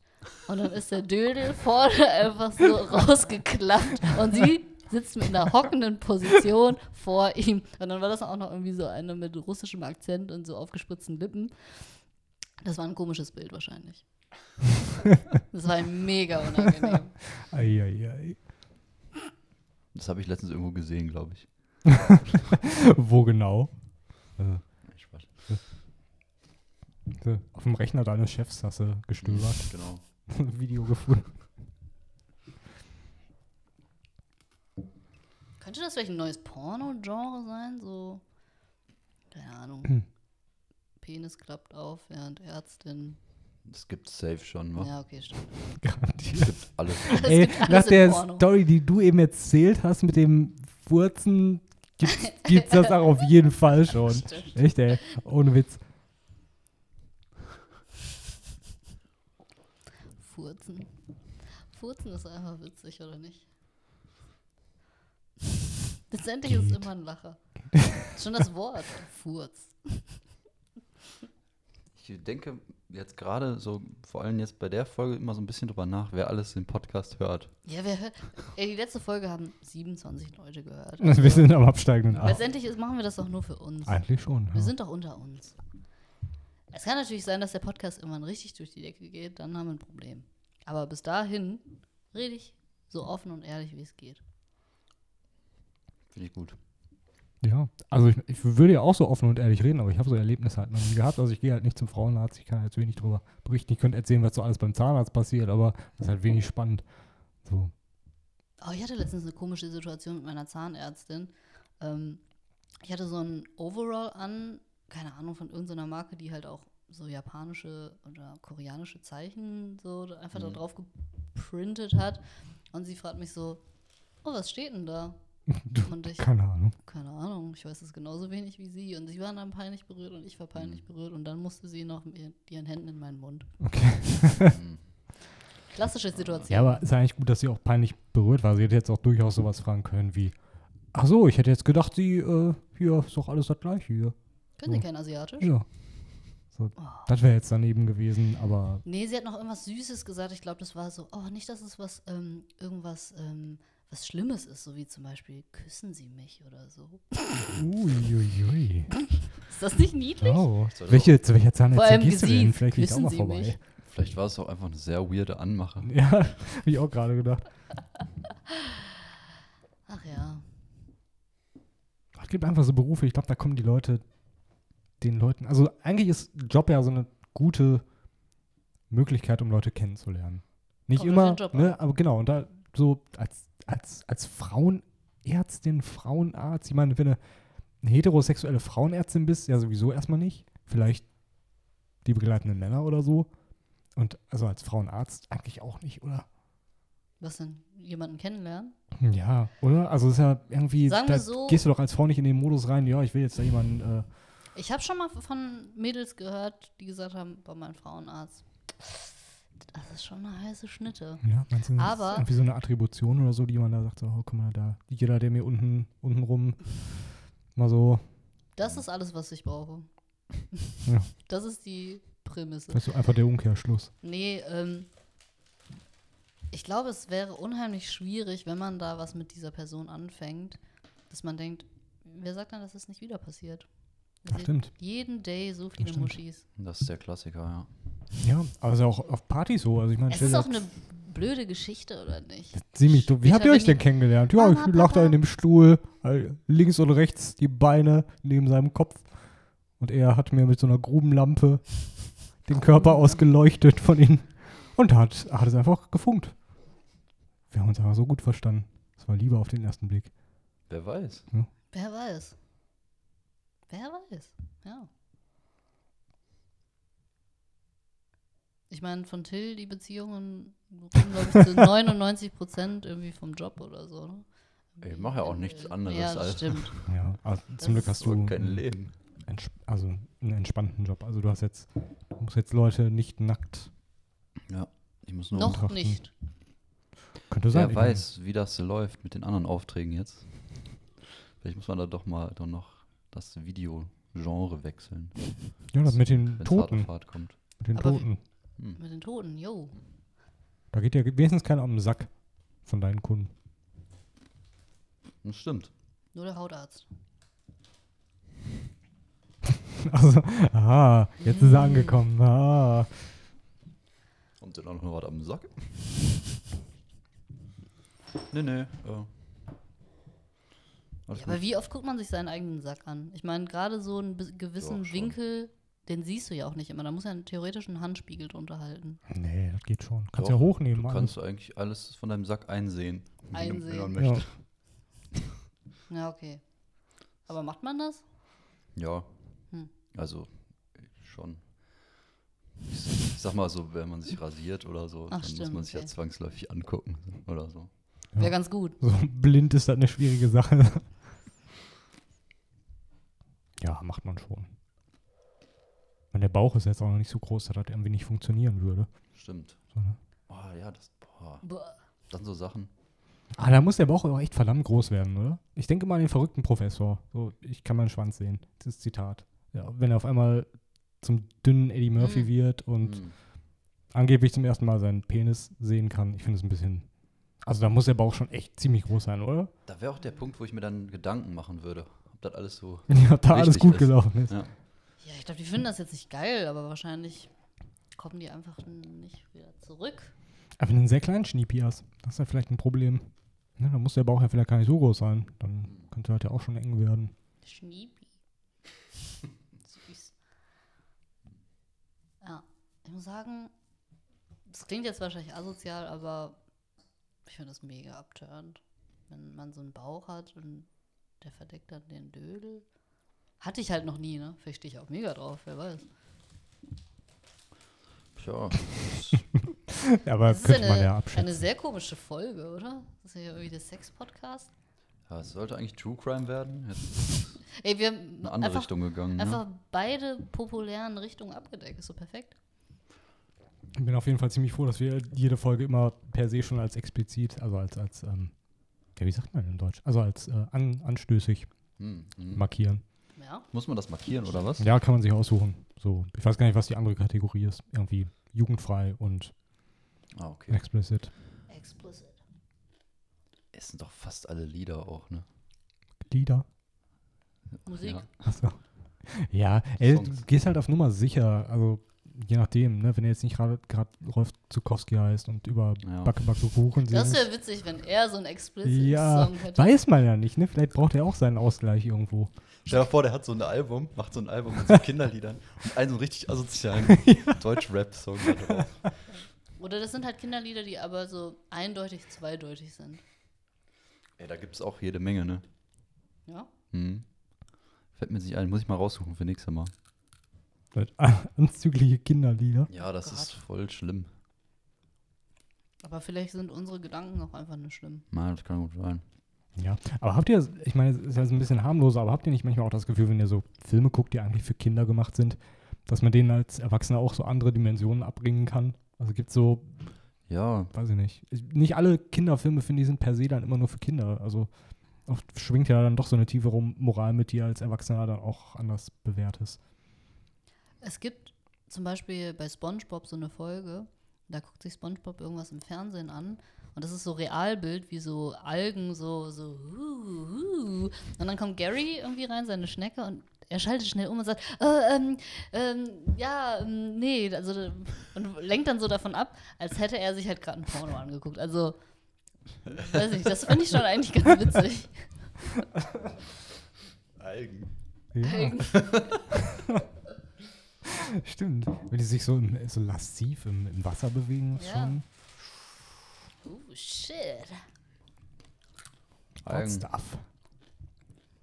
Speaker 5: und dann ist der Dödel vorne einfach so rausgeklappt und sie sitzt mit einer hockenden Position vor ihm. Und dann war das auch noch irgendwie so eine mit russischem Akzent und so aufgespritzten Lippen. Das war ein komisches Bild wahrscheinlich. Das war mega unangenehm.
Speaker 6: Eieiei.
Speaker 2: Das habe ich letztens irgendwo gesehen, glaube ich.
Speaker 6: Wo genau?
Speaker 2: Nein, Spaß.
Speaker 6: So, Auf dem Rechner deines Chefs hast du gestöbert.
Speaker 2: Genau.
Speaker 6: Video gefunden.
Speaker 5: Könnte das vielleicht ein neues Porno-Genre sein? So, keine Ahnung. Penis klappt auf, während Ärztin.
Speaker 2: Das gibt safe schon, wa?
Speaker 5: Ja, okay, stimmt.
Speaker 6: Garantiert.
Speaker 2: Gibt alles.
Speaker 5: Es
Speaker 6: Ey,
Speaker 5: gibt alles
Speaker 6: nach der
Speaker 5: Porno.
Speaker 6: Story, die du eben erzählt hast mit dem Wurzen, gibt's, gibt's das auch auf jeden Fall schon.
Speaker 5: Stimmt.
Speaker 6: Echt, ey. Ohne Witz.
Speaker 5: Furzen. Furzen ist einfach witzig, oder nicht? Letztendlich ist es immer ein Lacher. Schon das Wort. Furz.
Speaker 2: Denke jetzt gerade so, vor allem jetzt bei der Folge immer so ein bisschen drüber nach, wer alles den Podcast hört.
Speaker 5: Ja, wir, hör- ey, die letzte Folge haben 27 Leute gehört.
Speaker 6: Wir sind am absteigenden Ast.
Speaker 5: Letztendlich ist, machen wir das doch nur für uns.
Speaker 6: Eigentlich schon.
Speaker 5: Wir
Speaker 6: Ja.
Speaker 5: sind doch unter uns. Es kann natürlich sein, dass der Podcast irgendwann richtig durch die Decke geht, dann haben wir ein Problem. Aber bis dahin rede ich so offen und ehrlich, wie es geht.
Speaker 2: Finde ich gut.
Speaker 6: Ja, also ich, ich würde ja auch so offen und ehrlich reden, aber ich habe so Erlebnisse halt noch nie gehabt. Also ich gehe halt nicht zum Frauenarzt, ich kann jetzt wenig drüber berichten. Ich könnte erzählen, was so alles beim Zahnarzt passiert, aber das ist halt wenig spannend. So.
Speaker 5: Oh, ich hatte letztens eine komische Situation mit meiner Zahnärztin. Ähm, ich hatte so ein Overall an, keine Ahnung, von irgendeiner Marke, die halt auch so japanische oder koreanische Zeichen so da- einfach da
Speaker 2: Mhm.
Speaker 5: drauf geprintet hat. Und sie fragt mich so, oh, was steht denn da? Und ich,
Speaker 6: Keine Ahnung.
Speaker 5: keine Ahnung, ich weiß es genauso wenig wie sie. Und sie waren dann peinlich berührt und ich war peinlich berührt. Und dann musste sie noch mit ihren- Händen in meinen Mund.
Speaker 6: Okay.
Speaker 5: Klassische Situation.
Speaker 6: Ja, aber ist eigentlich gut, dass sie auch peinlich berührt war. Sie hätte jetzt auch durchaus sowas fragen können wie, ach so, ich hätte jetzt gedacht, sie, äh, hier, ist doch alles das gleiche hier.
Speaker 5: Können Sie
Speaker 6: so.
Speaker 5: kein Asiatisch?
Speaker 6: Ja. So, das wäre jetzt daneben gewesen, aber
Speaker 5: Nee, sie hat noch irgendwas Süßes gesagt. Ich glaube, das war so, oh, nicht, dass es was, ähm, irgendwas, ähm, was Schlimmes ist, so wie zum Beispiel, küssen Sie mich oder so.
Speaker 6: uiuiui.
Speaker 5: Ist das nicht niedlich?
Speaker 6: Oh. Welche, zu welcher Zahnärztin gehst du denn? Vielleicht gehe ich auch mal
Speaker 5: Sie
Speaker 6: vorbei.
Speaker 5: mich.
Speaker 2: Vielleicht war es auch einfach eine sehr weirde Anmache.
Speaker 6: Ja, habe ich auch gerade gedacht.
Speaker 5: Ach ja.
Speaker 6: Es gibt einfach so Berufe, ich glaube, da kommen die Leute, den Leuten, also eigentlich ist Job ja so eine gute Möglichkeit, um Leute kennenzulernen. Nicht
Speaker 5: Kommt
Speaker 6: immer, ne, aber genau, und da so als, als, als Frauenärztin, Frauenarzt, ich meine, wenn du eine heterosexuelle Frauenärztin bist, ja sowieso erstmal nicht, vielleicht die begleitenden Männer oder so. Und also als Frauenarzt eigentlich auch nicht, oder?
Speaker 5: Was denn? Jemanden kennenlernen?
Speaker 6: Ja, oder? Also es ist ja irgendwie,
Speaker 5: Sagen
Speaker 6: da
Speaker 5: so-
Speaker 6: gehst du doch als Frau nicht in den Modus rein, ja, ich will jetzt da jemanden, äh,
Speaker 5: Ich habe schon mal von Mädels gehört, die gesagt haben, bei meinem Frauenarzt, das ist schon eine heiße Schnitte.
Speaker 6: ja, meinst du, das ist
Speaker 5: Aber-
Speaker 6: irgendwie so eine Attribution oder so, die man da sagt, so, oh, guck mal, da, jeder, der mir unten, unten rum mal so,
Speaker 5: Das ist alles, was ich brauche.
Speaker 6: Ja.
Speaker 5: Das ist die Prämisse.
Speaker 6: das ist einfach der Umkehrschluss.
Speaker 5: Nee, ähm, ich glaube, es wäre unheimlich schwierig, wenn man da was mit dieser Person anfängt, dass man denkt, wer sagt dann, dass es nicht wieder passiert? Wir
Speaker 6: Ja,
Speaker 5: sehen
Speaker 6: stimmt.
Speaker 5: Jeden Day so viele. Muschis.
Speaker 2: Das ist der Klassiker, ja.
Speaker 6: Ja, aber es ist auch auf Partys so, also ich meine,
Speaker 5: Es ist auch eine blöde Geschichte, oder nicht?
Speaker 6: Ziemlich doof. Wie habt ihr euch denn kennengelernt? Ja, ich lag da in dem Stuhl, links und rechts die Beine neben seinem Kopf. Und er hat mir mit so einer Grubenlampe den Körper ausgeleuchtet von ihm. Und hat, hat es einfach gefunkt. Wir haben uns aber so gut verstanden. Das war Liebe auf den ersten Blick.
Speaker 2: Wer weiß.
Speaker 5: Wer weiß? Wer weiß? Ja. Ich meine, von Till, die Beziehungen kommen, glaube ich, zu 99 Prozent irgendwie vom Job oder so. Ne?
Speaker 2: Ich mache ja auch nichts anderes
Speaker 5: Ja, das
Speaker 2: als
Speaker 5: stimmt.
Speaker 6: Ja, also
Speaker 5: Das
Speaker 6: zum Glück hast du
Speaker 2: kein Leben.
Speaker 6: also einen entspannten Job. Also du hast jetzt, du musst jetzt Leute nicht nackt.
Speaker 2: Ja. Ich muss nur
Speaker 5: Noch
Speaker 6: betrachten.
Speaker 5: nicht.
Speaker 6: Könnte sein.
Speaker 2: Wer weiß, wie das läuft mit den anderen Aufträgen jetzt. Vielleicht muss man da doch mal doch noch das Videogenre wechseln,
Speaker 6: Ja, das mit den Toten.
Speaker 2: hart kommt.
Speaker 6: Mit den
Speaker 5: Aber
Speaker 6: Toten.
Speaker 5: Mit den Toten, yo.
Speaker 6: Da geht ja wenigstens keiner um den Sack von deinen Kunden.
Speaker 2: Das stimmt.
Speaker 5: Nur der Hautarzt.
Speaker 6: Also, ah, jetzt ist er angekommen. Ah.
Speaker 2: Und dann auch noch was am Sack? nee, nee. Äh. Alles
Speaker 5: Ja,
Speaker 2: gut.
Speaker 5: aber wie oft guckt man sich seinen eigenen Sack an? Ich meine, gerade so einen gewissen
Speaker 2: Ja.
Speaker 5: Winkel, den siehst du ja auch nicht immer. Da muss ja theoretisch ein Handspiegel drunter halten.
Speaker 6: Nee, das geht schon. Kannst
Speaker 2: Doch,
Speaker 6: ja hochnehmen.
Speaker 2: Du
Speaker 6: alles.
Speaker 2: kannst eigentlich alles von deinem Sack einsehen. wenn du- Wenn
Speaker 5: Einsehen.
Speaker 2: man
Speaker 6: Ja.
Speaker 2: möchte.
Speaker 5: Ja, okay. Aber macht man das?
Speaker 2: Ja.
Speaker 5: Hm.
Speaker 2: Also, schon. Ich, sag mal so, wenn man sich rasiert oder so,
Speaker 5: Ach,
Speaker 2: dann muss
Speaker 5: stimmt,
Speaker 2: man sich ja
Speaker 5: okay.
Speaker 2: zwangsläufig angucken oder so.
Speaker 6: Ja.
Speaker 5: Wäre ganz gut.
Speaker 6: So blind ist das eine schwierige Sache. Ja, macht man schon. Und der Bauch ist jetzt auch noch nicht so groß, dass das irgendwie nicht funktionieren würde.
Speaker 2: Stimmt.
Speaker 6: So, ne?
Speaker 2: Oh ja, das, boah, dann so Sachen.
Speaker 6: Ah, da muss der Bauch auch echt verdammt groß werden, oder? Ich denke mal an den verrückten Professor. So, ich kann meinen Schwanz sehen. Das ist Zitat. Ja, wenn er auf einmal zum dünnen Eddie Murphy
Speaker 5: Mhm.
Speaker 6: wird und
Speaker 2: Hm.
Speaker 6: angeblich zum ersten Mal seinen Penis sehen kann. Ich finde es ein bisschen. Also da muss der Bauch schon echt ziemlich groß sein, oder?
Speaker 2: Da wäre auch der Punkt, wo ich mir dann Gedanken machen würde, ob das alles so.
Speaker 6: Ja, da alles gut
Speaker 2: ist.
Speaker 6: gelaufen ist.
Speaker 2: Ja.
Speaker 5: Ja, ich glaube, die finden das jetzt nicht geil, aber wahrscheinlich kommen die einfach nicht wieder zurück.
Speaker 6: Aber wenn du einen sehr kleinen Schniepi hast, das ist ja vielleicht ein Problem. Ne, dann muss der Bauch ja vielleicht gar nicht so groß sein. Dann könnte halt ja auch schon eng werden.
Speaker 5: Schniepi. Süß. Ja, ich muss sagen, das klingt jetzt wahrscheinlich asozial, aber ich finde das mega abturnt. Wenn man so einen Bauch hat und der verdeckt dann den Dödel. Hatte ich halt noch nie, ne? Vielleicht stehe ich auch mega drauf, wer weiß.
Speaker 2: Tja,
Speaker 6: Ja, aber
Speaker 5: Das ist
Speaker 6: könnte man
Speaker 5: eine,
Speaker 6: ja
Speaker 5: eine
Speaker 6: abschätzen.
Speaker 5: sehr komische Folge, oder? Das ist ja irgendwie der Sex-Podcast.
Speaker 2: ja, es sollte eigentlich True Crime werden. Jetzt
Speaker 5: Ey, wir haben
Speaker 2: in eine andere
Speaker 5: einfach,
Speaker 2: Richtung gegangen.
Speaker 5: einfach
Speaker 2: Ne?
Speaker 5: beide populären Richtungen abgedeckt. Ist so perfekt.
Speaker 6: Ich bin auf jeden Fall ziemlich froh, dass wir jede Folge immer per se schon als explizit, also als, als ähm, ja, wie sagt man in Deutsch? Also als äh, an, anstößig
Speaker 2: Hm, hm.
Speaker 6: markieren.
Speaker 5: Ja.
Speaker 2: Muss man das markieren oder was?
Speaker 6: Ja, kann man sich aussuchen. So, ich weiß gar nicht, was die andere Kategorie ist. Irgendwie jugendfrei und
Speaker 2: Ah, okay.
Speaker 6: explicit.
Speaker 5: Explicit.
Speaker 2: Es sind doch fast alle Lieder auch, ne?
Speaker 6: Lieder.
Speaker 5: Musik.
Speaker 2: Ja.
Speaker 6: Achso. Ja, ey, du
Speaker 2: Songs.
Speaker 6: gehst halt auf Nummer sicher. Also, je nachdem, ne? Wenn er jetzt nicht gerade gerade Rolf Zukowski heißt und über
Speaker 2: Ja.
Speaker 6: Backe, Backe, Kuchen
Speaker 5: Das wäre witzig, wenn er so einen Explicit-Song
Speaker 6: Ja,
Speaker 5: hätte.
Speaker 6: weiß man ja nicht, ne? Vielleicht braucht er auch seinen Ausgleich irgendwo.
Speaker 2: Stell dir vor, der hat so ein Album, macht so ein Album mit so Kinderliedern und einen so richtig asozialen Deutsch-Rap-Song da drauf.
Speaker 5: Oder das sind halt Kinderlieder, die aber so eindeutig zweideutig sind.
Speaker 2: Ey, da gibt es auch jede Menge, ne?
Speaker 5: Ja?
Speaker 2: Hm. Fällt mir nicht ein, muss ich mal raussuchen für nächstes Mal.
Speaker 6: Anzügliche Kinderlieder.
Speaker 2: Ja, das
Speaker 5: Gott.
Speaker 2: ist voll schlimm.
Speaker 5: Aber vielleicht sind unsere Gedanken auch einfach nur schlimm.
Speaker 2: Nein, das kann gut sein.
Speaker 6: Ja, aber habt ihr, ich meine, es ist ja so ein bisschen harmloser, aber habt ihr nicht manchmal auch das Gefühl, wenn ihr so Filme guckt, die eigentlich für Kinder gemacht sind, dass man denen als Erwachsener auch so andere Dimensionen abbringen kann? Also gibt so,
Speaker 2: Ja,
Speaker 6: weiß ich nicht, nicht alle Kinderfilme, finde ich, sind per se dann immer nur für Kinder. Also oft schwingt ja dann doch so eine tiefere Moral mit, die als Erwachsener dann auch anders bewertest.
Speaker 5: Es gibt zum Beispiel bei SpongeBob so eine Folge, da guckt sich SpongeBob irgendwas im Fernsehen an und das ist so Realbild, wie so Algen, so, so, hu, hu. und dann kommt Gary irgendwie rein, seine Schnecke, und er schaltet schnell um und sagt, äh, ähm, ähm, ja, ähm, nee, also, und lenkt dann so davon ab, als hätte er sich halt gerade ein Porno angeguckt. Also, weiß nicht, das finde ich schon eigentlich ganz witzig.
Speaker 2: Algen.
Speaker 6: Ja, stimmt. Wenn die sich so, im, so lasziv im, im Wasser bewegen, ist
Speaker 5: Ja.
Speaker 6: schon
Speaker 5: Oh, shit.
Speaker 6: hot
Speaker 2: Algen.
Speaker 6: stuff.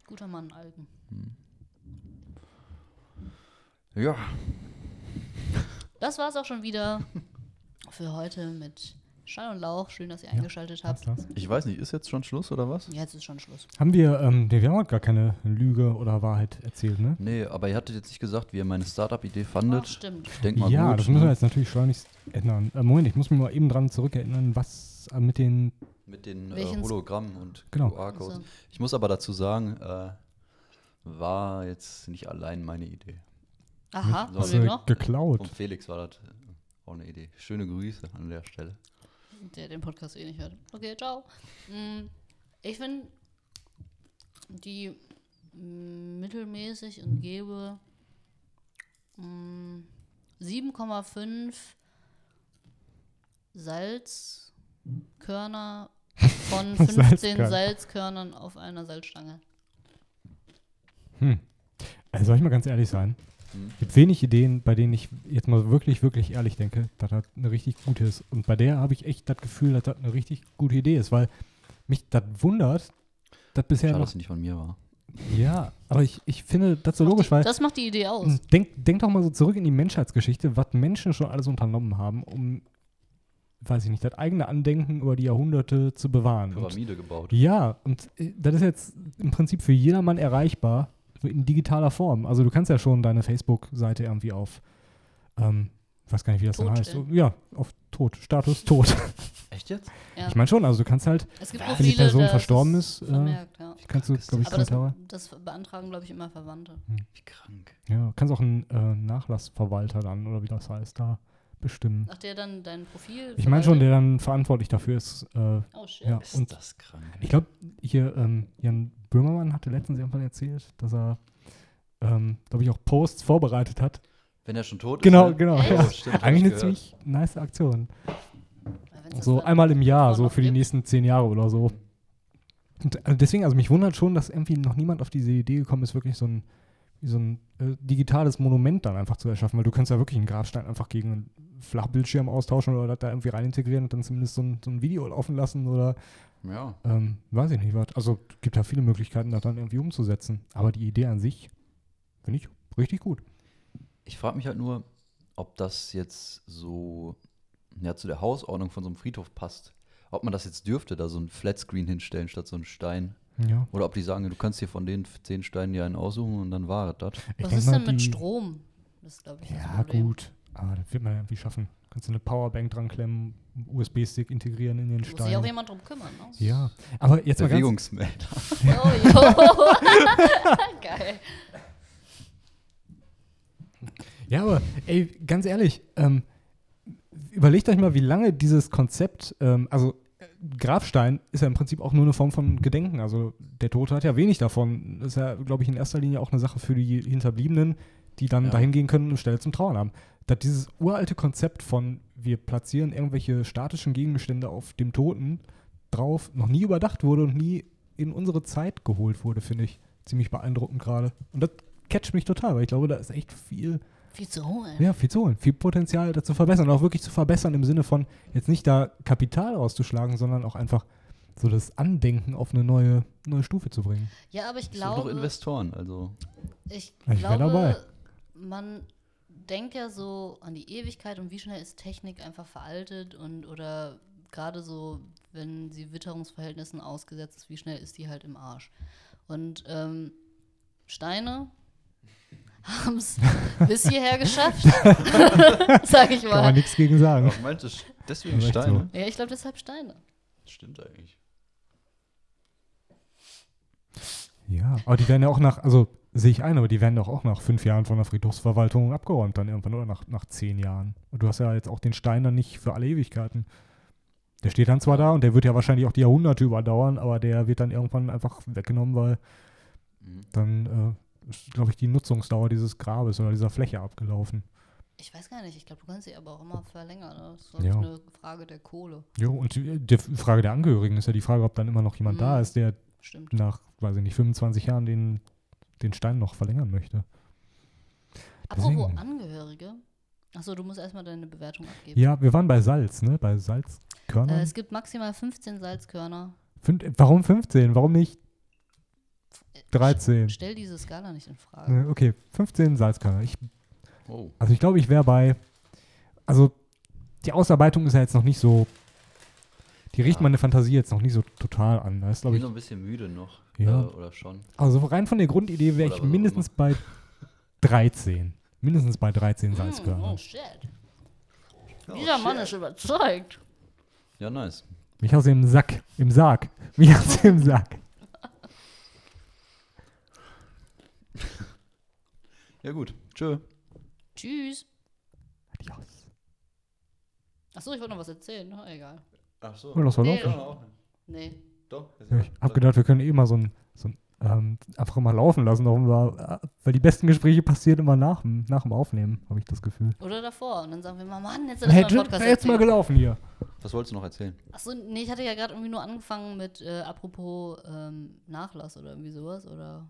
Speaker 5: Guter Mann, Algen.
Speaker 2: Ja,
Speaker 5: Das war's auch schon wieder für heute mit Schall und Lauch. Schön, dass ihr eingeschaltet habt.
Speaker 2: Ich weiß nicht, ist jetzt schon Schluss oder was?
Speaker 5: Jetzt ist schon Schluss.
Speaker 6: Haben wir, ähm, nee, wir haben heute gar keine Lüge oder Wahrheit erzählt, ne?
Speaker 2: Nee, aber ihr hattet jetzt nicht gesagt, wie ihr meine Startup-Idee
Speaker 5: Ach,
Speaker 2: fandet.
Speaker 5: stimmt.
Speaker 2: ich denke mal
Speaker 6: ja,
Speaker 2: gut.
Speaker 6: das müssen wir
Speaker 2: ne?
Speaker 6: jetzt natürlich schleunigst ändern. Äh, Moment, ich muss mich mal eben dran zurückerinnern, was äh, mit den.
Speaker 2: Mit den äh, Hologrammen und
Speaker 6: Genau.
Speaker 2: QR-Codes.
Speaker 5: Also,
Speaker 2: Ich muss aber dazu sagen, äh, war jetzt nicht allein meine Idee.
Speaker 5: aha,
Speaker 2: So.
Speaker 5: noch?
Speaker 6: geklaut.
Speaker 2: Und Felix war das äh, auch eine Idee. Schöne Grüße an der Stelle.
Speaker 5: Der den Podcast eh nicht hört. Okay, ciao. Mm, Ich finde die mm, mittelmäßig und gebe mm, 7,5 Salzkörner von 15
Speaker 6: Salzkörner.
Speaker 5: Salzkörnern auf einer Salzstange.
Speaker 6: Hm. Also soll ich mal ganz ehrlich sein? Es gibt wenig Ideen, bei denen ich jetzt mal wirklich, wirklich ehrlich denke, dass das eine richtig gute ist. Und bei der habe ich echt das Gefühl, dass das eine richtig gute Idee ist, weil mich das wundert, dass bisher
Speaker 2: Schade,
Speaker 6: noch.
Speaker 2: dass sie nicht von mir war.
Speaker 6: Ja, aber ich, ich finde das so logisch, weil.
Speaker 5: Das macht die Idee aus.
Speaker 6: Denk, denk doch mal so zurück in die Menschheitsgeschichte, was Menschen schon alles unternommen haben, um, weiß ich nicht, das eigene Andenken über die Jahrhunderte zu bewahren. Und,
Speaker 2: Pyramide gebaut.
Speaker 6: ja, und äh, das ist jetzt im Prinzip für jedermann erreichbar, in digitaler Form. Also du kannst ja schon deine Facebook-Seite irgendwie auf, ähm, Ich weiß gar nicht, wie das dann heißt. So, ja, auf Tot, Status tot.
Speaker 2: Echt jetzt?
Speaker 5: Ja.
Speaker 6: Ich meine schon, also du kannst halt,
Speaker 5: es gibt
Speaker 6: wenn die Person
Speaker 5: da
Speaker 6: verstorben ist, äh,
Speaker 5: vermerkt, ja.
Speaker 6: kannst du, glaube ich,
Speaker 5: Aber das,
Speaker 6: Kommentare.
Speaker 5: das beantragen, glaube ich, immer Verwandte.
Speaker 2: Wie krank.
Speaker 6: Ja, kannst auch einen äh, Nachlassverwalter dann, oder wie das heißt, da bestimmen.
Speaker 5: Ach, der dann dein Profil.
Speaker 6: Ich meine schon, der dann verantwortlich dafür ist. Äh,
Speaker 5: Oh shit.
Speaker 6: ja,
Speaker 2: Ist
Speaker 6: und
Speaker 2: das krank.
Speaker 6: ich glaube, hier, ähm, Jan Böhmermann hatte letztens irgendwann erzählt, dass er, ähm, glaube ich, auch Posts vorbereitet hat.
Speaker 2: Wenn er schon tot ist.
Speaker 6: Genau,
Speaker 2: ne?
Speaker 6: genau. Ja.
Speaker 2: Stimmt,
Speaker 6: Eigentlich
Speaker 2: ich
Speaker 6: eine ziemlich nice Aktion. So einmal im Jahr, so für die nächsten zehn Jahre oder so. Und also deswegen, also mich wundert schon, dass irgendwie noch niemand auf diese Idee gekommen ist, wirklich so ein, wie so ein äh, digitales Monument dann einfach zu erschaffen, weil du kannst ja wirklich einen Grabstein einfach gegen einen Flachbildschirm austauschen oder da irgendwie rein integrieren und dann zumindest so ein, so ein Video laufen lassen oder
Speaker 2: Ja.
Speaker 6: ähm, weiß ich nicht was. Also gibt da viele Möglichkeiten, das dann irgendwie umzusetzen. Aber die Idee an sich finde ich richtig gut.
Speaker 2: Ich frage mich halt nur, ob das jetzt so ja, zu der Hausordnung von so einem Friedhof passt. Ob man das jetzt dürfte, da so ein Flatscreen hinstellen statt so einen Stein.
Speaker 6: Ja.
Speaker 2: Oder ob die sagen, du kannst hier von den zehn Steinen ja einen aussuchen und dann war es das.
Speaker 6: Ich
Speaker 5: Was ist denn mit Strom? Das ist, glaube ich,
Speaker 6: Ja, gut. Aber das wird man irgendwie schaffen. Kannst du eine Powerbank dran klemmen, USB-Stick integrieren in den
Speaker 5: Muss sich auch
Speaker 6: Stein.
Speaker 5: jemand drum kümmern, ne?
Speaker 6: Ja, aber jetzt mal ganz,
Speaker 2: Bewegungsmelder.
Speaker 5: Oh, jo. Geil.
Speaker 6: Ja, aber ey, ganz ehrlich, ähm, überlegt euch mal, wie lange dieses Konzept, ähm, also Grabstein ist ja im Prinzip auch nur eine Form von Gedenken. Also der Tote hat ja wenig davon. Das ist ja, glaube ich, in erster Linie auch eine Sache für die Hinterbliebenen, die dann
Speaker 2: Ja.
Speaker 6: dahin gehen können und Stelle zum Trauern haben. Dass dieses uralte Konzept von wir platzieren irgendwelche statischen Gegenstände auf dem Toten drauf noch nie überdacht wurde und nie in unsere Zeit geholt wurde, finde ich ziemlich beeindruckend gerade. Und das catcht mich total, weil ich glaube, da ist echt viel
Speaker 5: Viel zu holen.
Speaker 6: ja, viel zu holen, viel Potenzial da zu verbessern. Und auch wirklich zu verbessern im Sinne von jetzt nicht da Kapital rauszuschlagen, sondern auch einfach so das Andenken auf eine neue, neue Stufe zu bringen.
Speaker 5: Ja, aber ich
Speaker 2: Es sind noch
Speaker 5: glaube,
Speaker 2: Investoren, also.
Speaker 5: ich
Speaker 6: Ich
Speaker 5: glaube,
Speaker 6: dabei.
Speaker 5: man denkt ja so an die Ewigkeit und wie schnell ist Technik einfach veraltet und oder gerade so, wenn sie Witterungsverhältnissen ausgesetzt ist, wie schnell ist die halt im Arsch. Und ähm, Steine haben es bis hierher geschafft, sag ich
Speaker 6: Kann man
Speaker 5: mal.
Speaker 6: nichts gegen sagen.
Speaker 2: Ach, meinst du deswegen Steine?
Speaker 5: Ja, ich glaube deshalb Steine.
Speaker 2: Stimmt eigentlich.
Speaker 6: Ja, aber die werden ja auch nach, also sehe ich ein, aber die werden doch auch nach fünf Jahren von der Friedhofsverwaltung abgeräumt dann irgendwann oder nach, nach zehn Jahren. Und du hast ja jetzt auch den Stein dann nicht für alle Ewigkeiten. Der steht dann zwar da und der wird ja wahrscheinlich auch die Jahrhunderte überdauern, aber der wird dann irgendwann einfach weggenommen, weil
Speaker 2: Mhm.
Speaker 6: dann äh, ist, glaube ich, die Nutzungsdauer dieses Grabes oder dieser Fläche abgelaufen.
Speaker 5: Ich weiß gar nicht, ich glaube, du kannst sie aber auch immer verlängern. Ne? Das ist
Speaker 6: Ja.
Speaker 5: eine Frage der Kohle.
Speaker 6: Jo, und die, die Frage der Angehörigen ist ja die Frage, ob dann immer noch jemand
Speaker 5: Mhm.
Speaker 6: da ist, der
Speaker 5: Stimmt.
Speaker 6: nach, weiß ich nicht, 25 Jahren den, den Stein noch verlängern möchte.
Speaker 5: Apropos
Speaker 6: Deswegen.
Speaker 5: Angehörige. Achso, du musst erstmal deine Bewertung abgeben.
Speaker 6: Ja, wir waren bei Salz, ne? Bei Salzkörnern.
Speaker 5: Äh, es gibt maximal 15 Salzkörner.
Speaker 6: Fün warum 15? Warum nicht 13?
Speaker 5: Stell diese Skala nicht in Frage.
Speaker 6: Ne, Okay, 15 Salzkörner. Ich,
Speaker 2: Oh.
Speaker 6: also ich glaube, ich wäre bei, also die Ausarbeitung ist ja jetzt noch nicht so, die riecht
Speaker 2: Ja.
Speaker 6: meine Fantasie jetzt noch nicht so total an. Da ist,
Speaker 2: Ich bin
Speaker 6: ich,
Speaker 2: noch ein bisschen müde noch.
Speaker 6: Ja.
Speaker 2: Äh, oder schon.
Speaker 6: also rein von der Grundidee wäre ich mindestens bei 13. Mindestens bei 13
Speaker 5: Mm,
Speaker 6: Salzkörner.
Speaker 5: oh shit. Dieser Mann ist überzeugt.
Speaker 2: Ja, nice.
Speaker 6: Mich aus dem Sack, im Sarg. Mich aus dem Sack.
Speaker 2: Ja, gut. Tschö.
Speaker 5: Tschüss.
Speaker 6: Adios.
Speaker 5: Achso, ich wollte noch was erzählen. Na, egal.
Speaker 2: Ach so.
Speaker 6: Oh, lass mal
Speaker 5: Nee.
Speaker 6: laufen.
Speaker 5: Nee.
Speaker 2: Doch.
Speaker 6: Ja, ich hab gedacht, wir können eh mal so ein, so ein ähm, einfach mal laufen lassen, mal, äh, weil die besten Gespräche passieren immer nach, dem- nach dem Aufnehmen, habe ich das Gefühl.
Speaker 5: Oder davor. Und dann sagen wir mal, Mann, jetzt
Speaker 6: Hey,
Speaker 5: ist Podcast
Speaker 6: jetzt mal
Speaker 5: erzählen.
Speaker 6: gelaufen hier.
Speaker 2: Was wolltest du noch erzählen?
Speaker 5: Achso, nee, ich hatte ja gerade irgendwie nur angefangen mit, äh, apropos ähm, Nachlass oder irgendwie sowas oder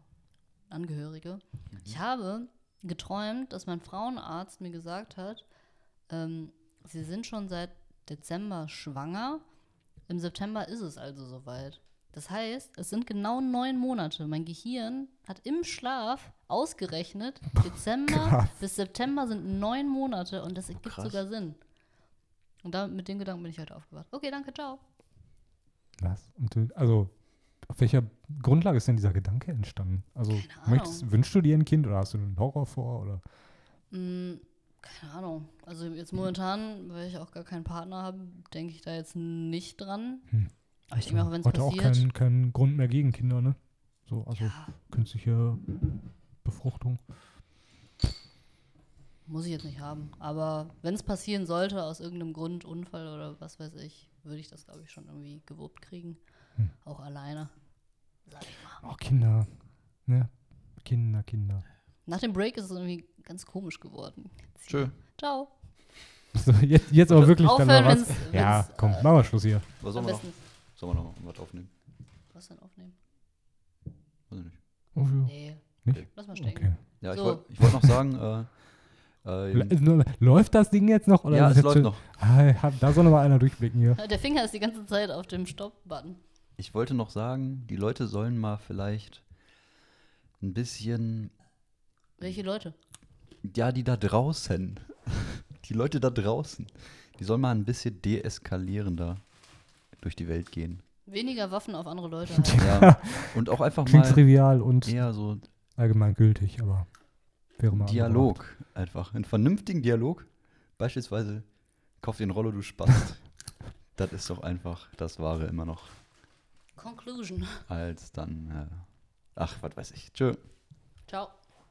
Speaker 5: Angehörige. Ich habe geträumt, dass mein Frauenarzt mir gesagt hat, ähm, sie sind schon seit Dezember schwanger. Im September ist es also soweit. Das heißt, es sind genau neun Monate. Mein Gehirn hat im Schlaf ausgerechnet, Dezember
Speaker 6: krass.
Speaker 5: bis September sind neun Monate und das ergibt
Speaker 2: krass.
Speaker 5: sogar Sinn. Und da, mit dem Gedanken bin ich heute aufgewacht. Okay, danke, ciao.
Speaker 6: Was? Und du, also, auf welcher Grundlage ist denn dieser Gedanke entstanden? Also, möchtest, wünschst du dir ein Kind oder hast du einen Horror vor? Oder?
Speaker 5: Mm, keine Ahnung. Also jetzt momentan, weil ich auch gar keinen Partner habe, denke ich da jetzt nicht dran.
Speaker 6: Hm.
Speaker 5: Aber ich denke auch, wenn es
Speaker 6: Heute auch
Speaker 5: passiert.
Speaker 6: keinen kein Grund mehr gegen Kinder, ne? So, also
Speaker 5: ja,
Speaker 6: künstliche Befruchtung.
Speaker 5: muss ich jetzt nicht haben. Aber wenn es passieren sollte, aus irgendeinem Grund, Unfall oder was weiß ich, würde ich das, glaube ich, schon irgendwie gewuppt kriegen.
Speaker 6: Hm.
Speaker 5: Auch alleine. Sag ich mal.
Speaker 6: Oh, Kinder. Ne? Kinder, Kinder.
Speaker 5: Nach dem Break ist es irgendwie ganz komisch geworden.
Speaker 2: Tschö.
Speaker 5: Ciao.
Speaker 6: So, jetzt, jetzt aber wirklich dann mal was.
Speaker 5: wenn's-
Speaker 6: Ja,
Speaker 5: wenn's,
Speaker 6: komm,
Speaker 5: äh,
Speaker 6: machen wir Schluss hier.
Speaker 2: Was sollen wir noch? Sollen wir noch was aufnehmen?
Speaker 5: Was denn aufnehmen?
Speaker 2: Weiß ich nicht.
Speaker 6: Wofür?
Speaker 5: Nee.
Speaker 6: Nicht?
Speaker 5: Lass mal stecken.
Speaker 6: Okay.
Speaker 2: Ja, ich
Speaker 5: So.
Speaker 2: wollte wollt noch sagen, äh, äh,
Speaker 6: Läuft das Ding jetzt noch? Oder
Speaker 2: ja, es läuft
Speaker 6: schon-
Speaker 2: noch.
Speaker 6: Ah, da soll noch mal einer durchblicken hier.
Speaker 5: Der Finger ist die ganze Zeit auf dem Stopp-Button.
Speaker 2: Ich wollte noch sagen, die Leute sollen mal vielleicht ein bisschen,
Speaker 5: Welche Leute?
Speaker 2: ja, die da draußen, die Leute da draußen, die sollen mal ein bisschen deeskalierender durch die Welt gehen.
Speaker 5: Weniger Waffen auf andere Leute halten.
Speaker 2: Ja, und auch einfach
Speaker 6: Klingt
Speaker 2: mal
Speaker 6: trivial und
Speaker 2: eher so
Speaker 6: allgemeingültig, aber wäre mal.
Speaker 2: Dialog einfach. Einen vernünftigen Dialog. Beispielsweise, kauf den Rollo, du Spast. das ist doch einfach das Wahre immer noch.
Speaker 5: Conclusion.
Speaker 2: Als dann, äh, ach, was weiß ich. Tschö.
Speaker 5: Ciao.